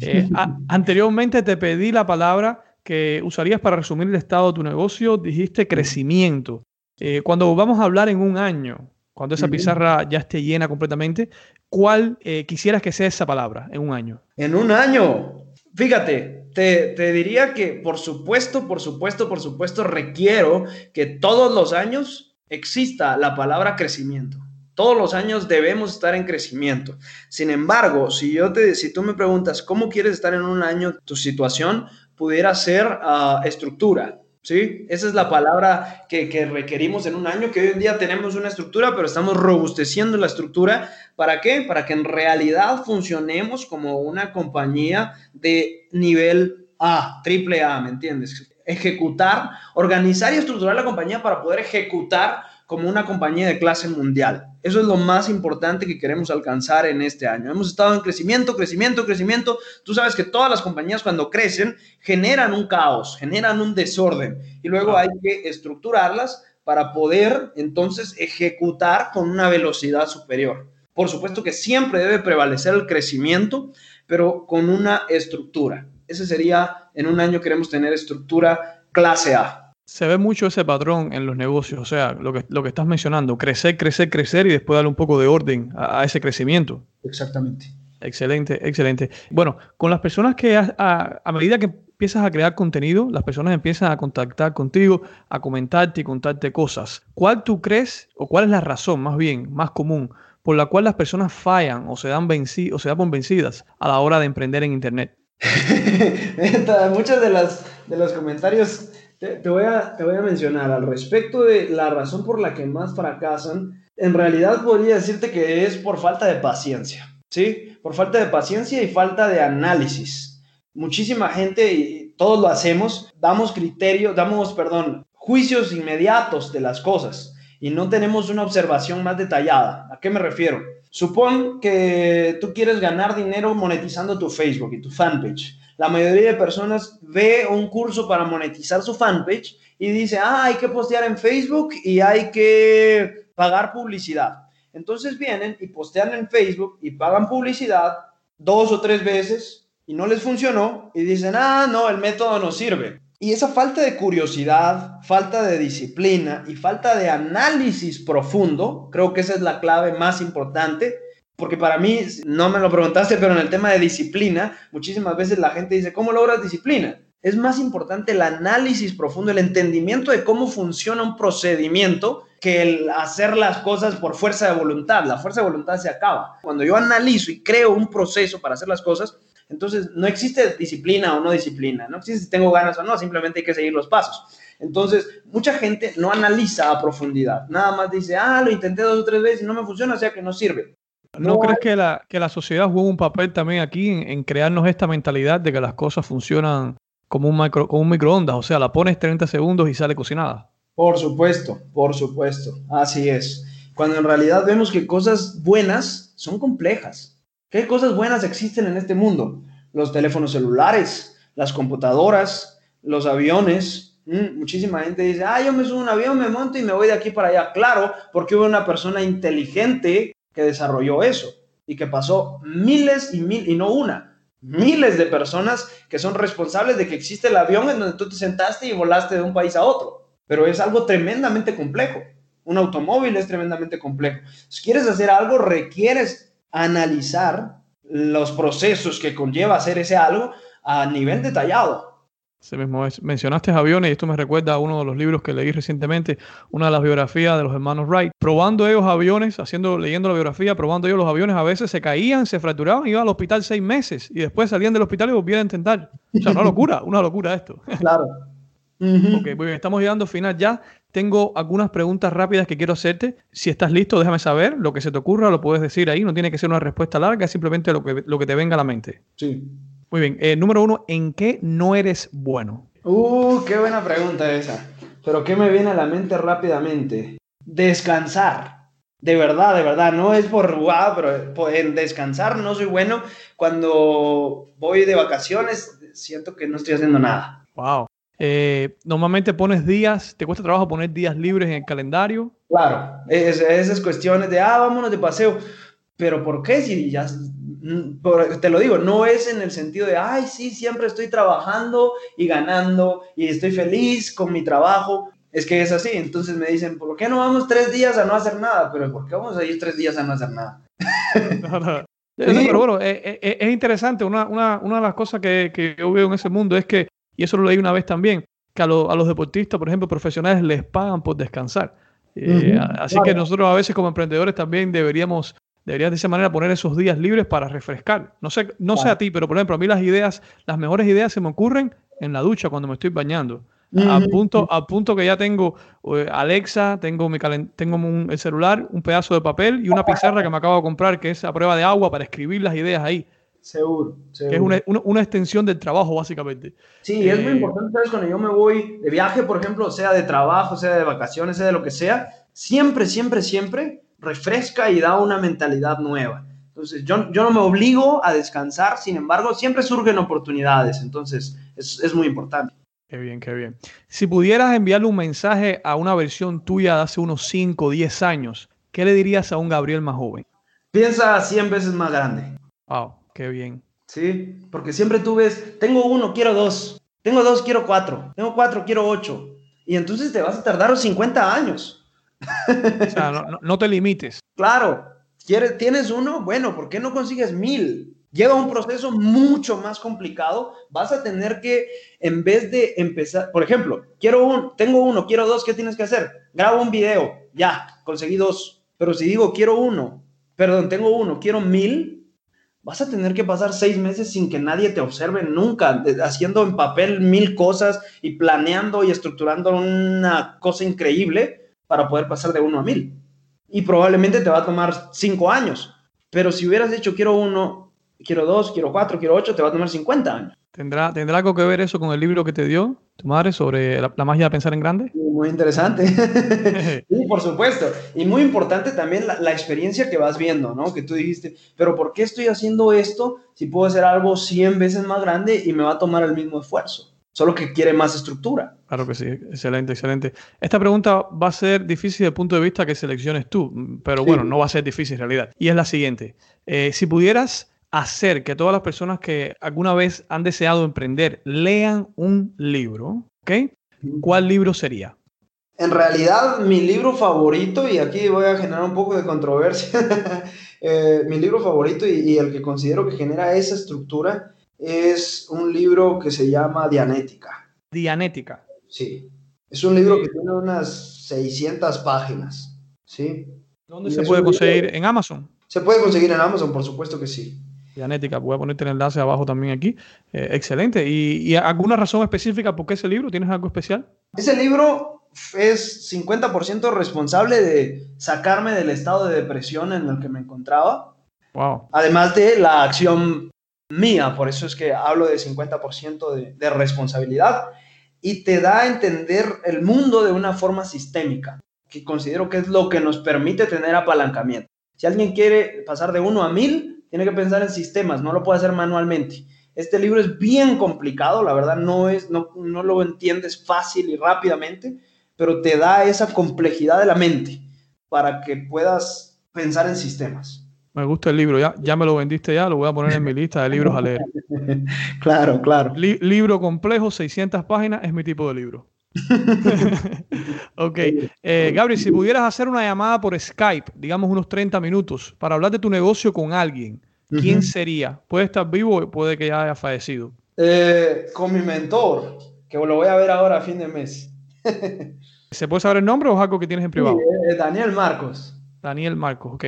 S2: Eh, anteriormente te pedí la palabra que usarías para resumir el estado de tu negocio, dijiste crecimiento. Eh, cuando vamos a hablar en un año, cuando esa pizarra ya esté llena completamente, ¿cuál eh, quisieras que sea esa palabra en un año?
S1: En un año, fíjate, te, te, diría que por supuesto, por supuesto, por supuesto, requiero que todos los años exista la palabra crecimiento. Todos los años debemos estar en crecimiento. Sin embargo, si yo te, si tú me preguntas cómo quieres estar en un año, tu situación pudiera ser ah, estructura. ¿Sí? Esa es la palabra que, que, requerimos en un año, que hoy en día tenemos una estructura, pero estamos robusteciendo la estructura. ¿Para qué? Para que en realidad funcionemos como una compañía de nivel A, triple A, ¿me entiendes? Ejecutar, organizar y estructurar la compañía para poder ejecutar como una compañía de clase mundial. Eso es lo más importante que queremos alcanzar en este año. Hemos estado en crecimiento, crecimiento, crecimiento. Tú sabes que todas las compañías cuando crecen generan un caos, generan un desorden y luego hay que estructurarlas para poder entonces ejecutar con una velocidad superior. Por supuesto que siempre debe prevalecer el crecimiento, pero con una estructura. Ese sería, en un año queremos tener estructura clase A
S2: se ve mucho ese patrón en los negocios, o sea, lo que, lo que estás mencionando, crecer, crecer, crecer y después darle un poco de orden a, ese crecimiento.
S1: Exactamente.
S2: Excelente, excelente. Bueno, con las personas que a, medida que empiezas a crear contenido, las personas empiezan a contactar contigo, a comentarte y contarte cosas. ¿Cuál tú crees o cuál es la razón más bien, más común, por la cual las personas fallan o se dan, venci o se dan vencidas a la hora de emprender en Internet?
S1: Muchos de, las, de los comentarios te, voy a, te voy a mencionar al respecto de la razón por la que más fracasan. En realidad podría decirte que es por falta de paciencia, ¿sí? Por falta de paciencia y falta de análisis. Muchísima gente, y todos lo hacemos, damos criterios, damos, perdón, juicios inmediatos de las cosas y no tenemos una observación más detallada. ¿A qué me refiero? Supón que tú quieres ganar dinero monetizando tu Facebook y tu fanpage la mayoría de personas ve un curso para monetizar su fanpage y dice, ah, hay que postear en Facebook y hay que pagar publicidad. Entonces vienen y postean en Facebook y pagan publicidad dos o tres veces y no les funcionó y dicen, ah, no, el método no sirve. Y esa falta de curiosidad, falta de disciplina y falta de análisis profundo, creo que esa es la clave más importante porque para mí, no me lo preguntaste, pero en el tema de disciplina, muchísimas veces la gente dice, ¿cómo logras disciplina? Es más importante el análisis profundo, el entendimiento de cómo funciona un procedimiento que el hacer las cosas por fuerza de voluntad. La fuerza de voluntad se acaba. Cuando yo analizo y creo un proceso para hacer las cosas, entonces no existe disciplina o no disciplina, no existe si tengo ganas o no, simplemente hay que seguir los pasos. Entonces, mucha gente no analiza a profundidad, nada más dice, ah, lo intenté dos o tres veces y no me funciona, o sea que no sirve.
S2: ¿No, crees que la, que la sociedad juega un papel también aquí en, crearnos esta mentalidad de que las cosas funcionan como un, micro, como un microondas? O sea, la pones 30 segundos y sale cocinada.
S1: Por supuesto, por supuesto, así es. Cuando en realidad vemos que cosas buenas son complejas. ¿Qué cosas buenas existen en este mundo? Los teléfonos celulares, las computadoras, los aviones. Mm, muchísima gente dice, ah, yo me subo a un avión, me monto y me voy de aquí para allá. Claro, porque hubo una persona inteligente que desarrolló eso y que pasó miles y mil, y no una, miles de personas que son responsables de que existe el avión en donde tú te sentaste y volaste de un país a otro pero es algo tremendamente complejo. Un automóvil es tremendamente complejo. Si quieres hacer algo, requieres analizar los procesos que conlleva hacer ese algo a nivel detallado.
S2: Mismo Mencionaste aviones y esto me recuerda a uno de los libros que leí recientemente, una de las biografías de los hermanos Wright. Probando ellos aviones, haciendo, leyendo la biografía, probando ellos los aviones, a veces se caían, se fracturaban, iban al hospital seis meses y después salían del hospital y volvían a intentar. O sea, una locura, una locura esto.
S1: Claro.
S2: Ok, muy bien, estamos llegando al final ya. Tengo algunas preguntas rápidas que quiero hacerte. Si estás listo, déjame saber. Lo que se te ocurra lo puedes decir ahí. No tiene que ser una respuesta larga, simplemente lo que, lo que te venga a la mente.
S1: Sí.
S2: Muy bien. Eh, número uno, ¿en qué no eres bueno?
S1: Uh, qué buena pregunta esa. Pero ¿qué me viene a la mente rápidamente? Descansar. De verdad, de verdad, no es por wow, pero en descansar no soy bueno. Cuando voy de vacaciones, siento que no estoy haciendo nada.
S2: Wow. Eh, normalmente pones días, ¿te cuesta trabajo poner días libres en el calendario?
S1: Claro, esas cuestiones de, ah, vámonos de paseo, pero ¿por qué? Si ya, te lo digo, no es en el sentido de, ay, sí, siempre estoy trabajando y ganando y estoy feliz con mi trabajo. Es que es así, entonces me dicen, ¿por qué no vamos tres días a no hacer nada? Pero ¿por qué vamos a ir tres días a no hacer nada?
S2: Pero bueno, eh, eh, es, interesante. Una, una, una, de las cosas que, que yo veo en ese mundo es que y eso lo leí una vez también, que a, los deportistas, por ejemplo, profesionales, les pagan por descansar. Eh, así que nosotros a veces como emprendedores también deberíamos, deberíamos de esa manera poner esos días libres para refrescar. No sé, no sé a ti, pero por ejemplo, a mí las ideas, las mejores ideas se me ocurren en la ducha cuando me estoy bañando. Al punto, a punto que ya tengo eh, Alexa, tengo, mi tengo un, el celular, un pedazo de papel y una pizarra que me acabo de comprar, que es a prueba de agua para escribir las ideas ahí.
S1: Seguro,
S2: es una, una, extensión del trabajo, básicamente.
S1: Sí, es muy eh, importante, ¿sabes? Cuando yo me voy de viaje, por ejemplo, sea de trabajo, sea de vacaciones, sea de lo que sea, siempre, siempre, siempre refresca y da una mentalidad nueva. Entonces, yo, yo no me obligo a descansar, sin embargo, siempre surgen oportunidades. Entonces, es, es muy importante.
S2: Qué bien, qué bien. Si pudieras enviarle un mensaje a una versión tuya de hace unos 5 o 10 años, ¿qué le dirías a un Gabriel más joven?
S1: Piensa 100 veces más grande.
S2: Wow. Qué bien.
S1: Sí, porque siempre tú ves, tengo uno, quiero dos, tengo dos, quiero cuatro, tengo cuatro, quiero ocho. Y entonces te vas a tardar 50 años.
S2: No, te limites.
S1: Claro, ¿quieres, tienes uno, bueno, ¿por qué no consigues mil? Lleva un proceso mucho más complicado. Vas a tener que, en vez de empezar, por ejemplo, quiero un, tengo uno, quiero dos, ¿qué tienes que hacer? Grabo un video, ya, conseguí dos. Pero si digo quiero uno, perdón, tengo uno, quiero mil, vas a tener que pasar seis meses sin que nadie te observe nunca, haciendo en papel mil cosas y planeando y estructurando una cosa increíble para poder pasar de uno a mil. Y probablemente te va a tomar cinco años. Pero si hubieras dicho quiero uno, quiero dos, quiero cuatro, quiero ocho, te va a tomar 50 años.
S2: ¿Tendrá, ¿Tendrá algo que ver eso con el libro que te dio tu madre sobre la, magia de pensar en grande?
S1: Muy interesante. sí, por supuesto. Y muy importante también la, experiencia que vas viendo, ¿no? Que tú dijiste, pero ¿por qué estoy haciendo esto si puedo hacer algo 100 veces más grande y me va a tomar el mismo esfuerzo? Solo que quiere más estructura.
S2: Claro que sí, excelente, excelente. Esta pregunta va a ser difícil desde el punto de vista que selecciones tú, pero bueno, no va a ser difícil en realidad. Y es la siguiente. Eh, si pudieras hacer que todas las personas que alguna vez han deseado emprender lean un libro, ¿ok? ¿Cuál libro sería?
S1: En realidad, mi libro favorito, y aquí voy a generar un poco de controversia, eh, mi libro favorito y, el que considero que genera esa estructura es un libro que se llama Dianética.
S2: Dianética.
S1: Sí. Es un libro que tiene unas 600 páginas. ¿sí?
S2: ¿Dónde se puede conseguir? ¿En Amazon?
S1: Se puede conseguir en Amazon, por supuesto que sí.
S2: Dianética, voy a ponerte el enlace abajo también aquí. Eh, excelente. ¿Y, alguna razón específica por qué ese libro? ¿Tienes algo especial?
S1: Ese libro es 50% responsable de sacarme del estado de depresión en el que me encontraba.
S2: Wow.
S1: Además de la acción mía, por eso es que hablo de 50% de, de responsabilidad. y te da a entender el mundo de una forma sistémica, que considero que es lo que nos permite tener apalancamiento. Si alguien quiere pasar de uno a mil, tiene que pensar en sistemas, no lo puede hacer manualmente. Este libro es bien complicado, la verdad no, es, no, no lo entiendes fácil y rápidamente, pero te da esa complejidad de la mente para que puedas pensar en sistemas.
S2: Me gusta el libro, ya, ya me lo vendiste ya, lo voy a poner en mi lista de libros a leer.
S1: claro, claro.
S2: libro complejo, 600 páginas, es mi tipo de libro. ok, eh, Gabriel, si pudieras hacer una llamada por Skype, digamos unos 30 minutos, para hablar de tu negocio con alguien, ¿quién sería? Puede estar vivo o puede que ya haya fallecido.
S1: Eh, con mi mentor, que lo voy a ver ahora a fin de mes.
S2: ¿Se puede saber el nombre o es algo que tienes en privado?
S1: Sí, eh, Daniel Marcos.
S2: Daniel Marcos, ok.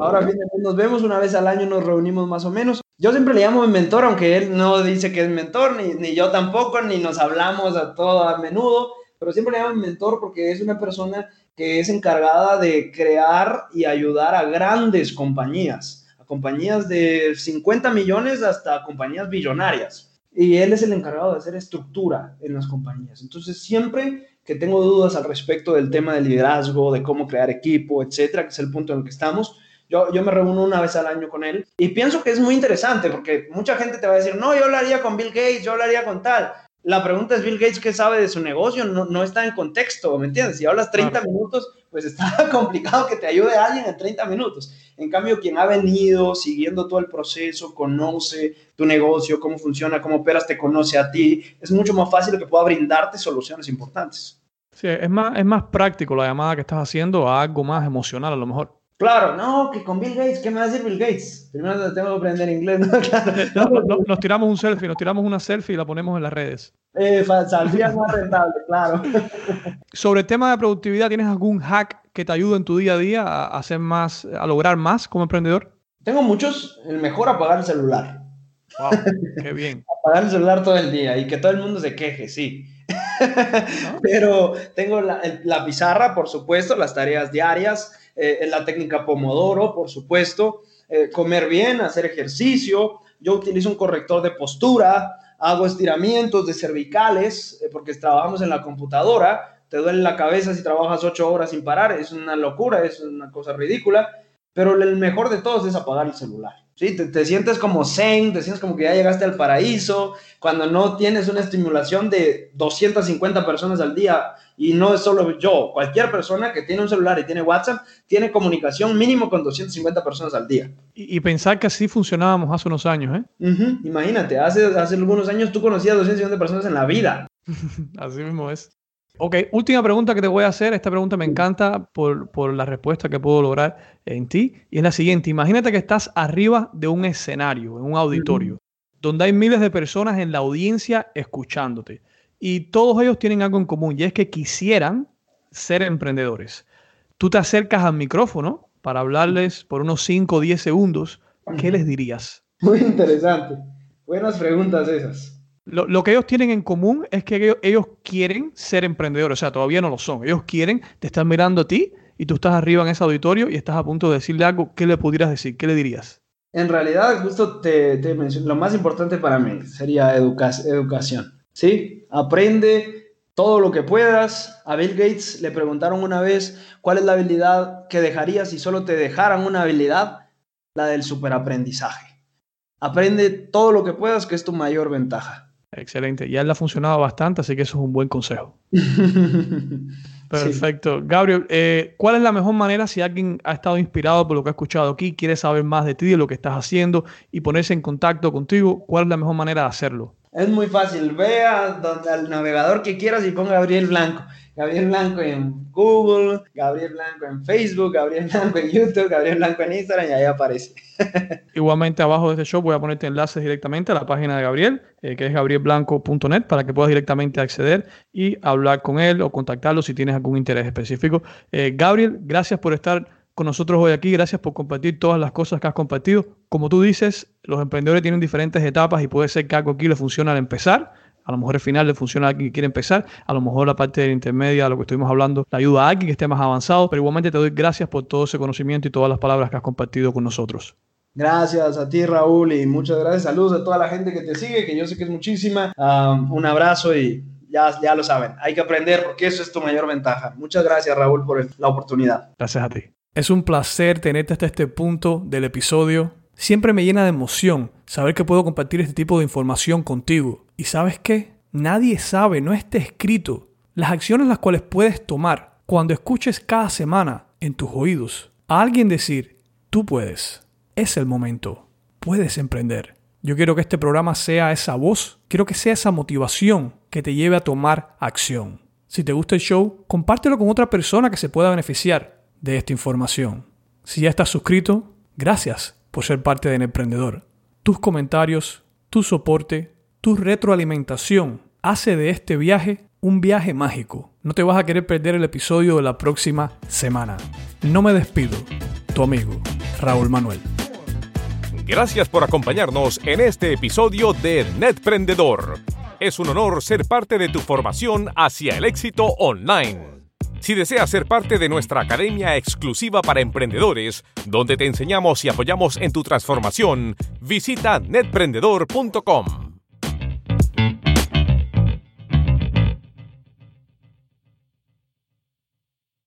S1: Ahora nos vemos una vez al año, nos reunimos más o menos. Yo siempre le llamo mi mentor, aunque él no dice que es mentor, ni, ni yo tampoco, ni nos hablamos a todo a menudo, pero siempre le llamo mi mentor porque es una persona que es encargada de crear y ayudar a grandes compañías, a compañías de 50 millones hasta compañías billonarias. Y él es el encargado de hacer estructura en las compañías. Entonces, siempre que tengo dudas al respecto del tema del liderazgo, de cómo crear equipo, etcétera, que es el punto en el que estamos, yo, yo me reúno una vez al año con él y pienso que es muy interesante porque mucha gente te va a decir, no, yo hablaría con Bill Gates, yo hablaría con tal. La pregunta es, Bill Gates, ¿qué sabe de su negocio? No, no está en contexto, ¿me entiendes? Si hablas 30 minutos, pues está complicado que te ayude a alguien en 30 minutos. En cambio, quien ha venido siguiendo todo el proceso, conoce tu negocio, cómo funciona, cómo operas, te conoce a ti, es mucho más fácil que pueda brindarte soluciones importantes.
S2: Sí, es más, es más práctico la llamada que estás haciendo a algo más emocional a lo mejor.
S1: Claro, no, que con Bill Gates, ¿qué me va a decir Bill Gates? Primero tengo que aprender inglés.
S2: nos tiramos un selfie, nos tiramos una selfie y la ponemos en las redes.
S1: Eh, saldría más rentable, claro.
S2: Sobre el tema de productividad, ¿tienes algún hack que te ayude en tu día a día a hacer más, a lograr más como emprendedor?
S1: Tengo muchos. El mejor apagar el celular.
S2: Wow, qué bien.
S1: apagar el celular todo el día y que todo el mundo se queje, sí. Pero tengo la, la pizarra, por supuesto, las tareas diarias eh, la técnica Pomodoro, por supuesto, eh, comer bien, hacer ejercicio. Yo utilizo un corrector de postura, hago estiramientos de cervicales, eh, porque trabajamos en la computadora, te duele la cabeza si trabajas ocho horas sin parar, es una locura, es una cosa ridícula, pero el mejor de todos es apagar el celular. ¿Sí? Te, te, sientes como zen, te sientes como que ya llegaste al paraíso, cuando no tienes una estimulación de 250 personas al día y no es solo yo, cualquier persona que tiene un celular y tiene WhatsApp tiene comunicación mínimo con 250 personas al día.
S2: Y, pensar que así funcionábamos hace unos años, ¿eh?
S1: Imagínate, hace, hace algunos años tú conocías 250 personas en la vida.
S2: así mismo es. Ok, última pregunta que te voy a hacer. Esta pregunta me encanta por, por, la respuesta que puedo lograr en ti. Y es la siguiente. Imagínate que estás arriba de un escenario, en un auditorio, donde hay miles de personas en la audiencia escuchándote y todos ellos tienen algo en común y es que quisieran ser emprendedores. Tú te acercas al micrófono para hablarles por unos 5 o 10 segundos. ¿Qué les dirías?
S1: Muy interesante. Buenas preguntas esas.
S2: Lo, que ellos tienen en común es que ellos, quieren ser emprendedores, o sea, todavía no lo son. Ellos quieren, te están mirando a ti y tú estás arriba en ese auditorio y estás a punto de decirle algo. ¿Qué le pudieras decir? ¿Qué le dirías?
S1: En realidad, justo te, te lo más importante para mí sería educación. ¿sí? Aprende todo lo que puedas. A Bill Gates le preguntaron una vez cuál es la habilidad que dejarías si solo te dejaran una habilidad, la del superaprendizaje. Aprende todo lo que puedas, que es tu mayor ventaja.
S2: Excelente. Ya él ha funcionado bastante, así que eso es un buen consejo. Perfecto. Gabriel, eh, ¿cuál es la mejor manera si alguien ha estado inspirado por lo que ha escuchado aquí, quiere saber más de ti, de lo que estás haciendo y ponerse en contacto contigo? ¿Cuál es la mejor manera de hacerlo?
S1: Es muy fácil. Ve al navegador que quieras y ponga Gabriel Blanco. Gabriel Blanco en Google, Gabriel Blanco en Facebook, Gabriel Blanco en YouTube, Gabriel Blanco en Instagram y ahí aparece.
S2: Igualmente abajo de este show voy a ponerte enlaces directamente a la página de Gabriel, eh, que es gabrielblanco.net, para que puedas directamente acceder y hablar con él o contactarlo si tienes algún interés específico. Eh, Gabriel, gracias por estar con nosotros hoy aquí. Gracias por compartir todas las cosas que has compartido. Como tú dices, los emprendedores tienen diferentes etapas y puede ser que algo aquí le funcione al empezar. A lo mejor al final le funciona a alguien que quiere empezar. A lo mejor la parte de la intermedia, lo que estuvimos hablando, le ayuda a alguien que esté más avanzado. Pero igualmente te doy gracias por todo ese conocimiento y todas las palabras que has compartido con nosotros.
S1: Gracias a ti, Raúl, y muchas gracias. Saludos a toda la gente que te sigue, que yo sé que es muchísima. Un abrazo y ya, ya lo saben, hay que aprender porque eso es tu mayor ventaja. Muchas gracias Raúl por la oportunidad.
S2: Gracias a ti. Es un placer tenerte hasta este punto del episodio. Siempre me llena de emoción saber que puedo compartir este tipo de información contigo. ¿Y sabes qué? Nadie sabe, no está escrito, las acciones las cuales puedes tomar cuando escuches cada semana en tus oídos a alguien decir, tú puedes, es el momento, puedes emprender. Yo quiero que este programa sea esa voz, quiero que sea esa motivación que te lleve a tomar acción. Si te gusta el show, compártelo con otra persona que se pueda beneficiar de esta información. Si ya estás suscrito, gracias por ser parte de Emprendedor. Tus comentarios, tu soporte, tu retroalimentación hace de este viaje un viaje mágico. No te vas a querer perder el episodio de la próxima semana. No me despido. Tu amigo, Raúl Manuel.
S3: Gracias por acompañarnos en este episodio de Netprendedor. Es un honor ser parte de tu formación hacia el éxito online. Si deseas ser parte de nuestra academia exclusiva para emprendedores, donde te enseñamos y apoyamos en tu transformación, visita netprendedor.com.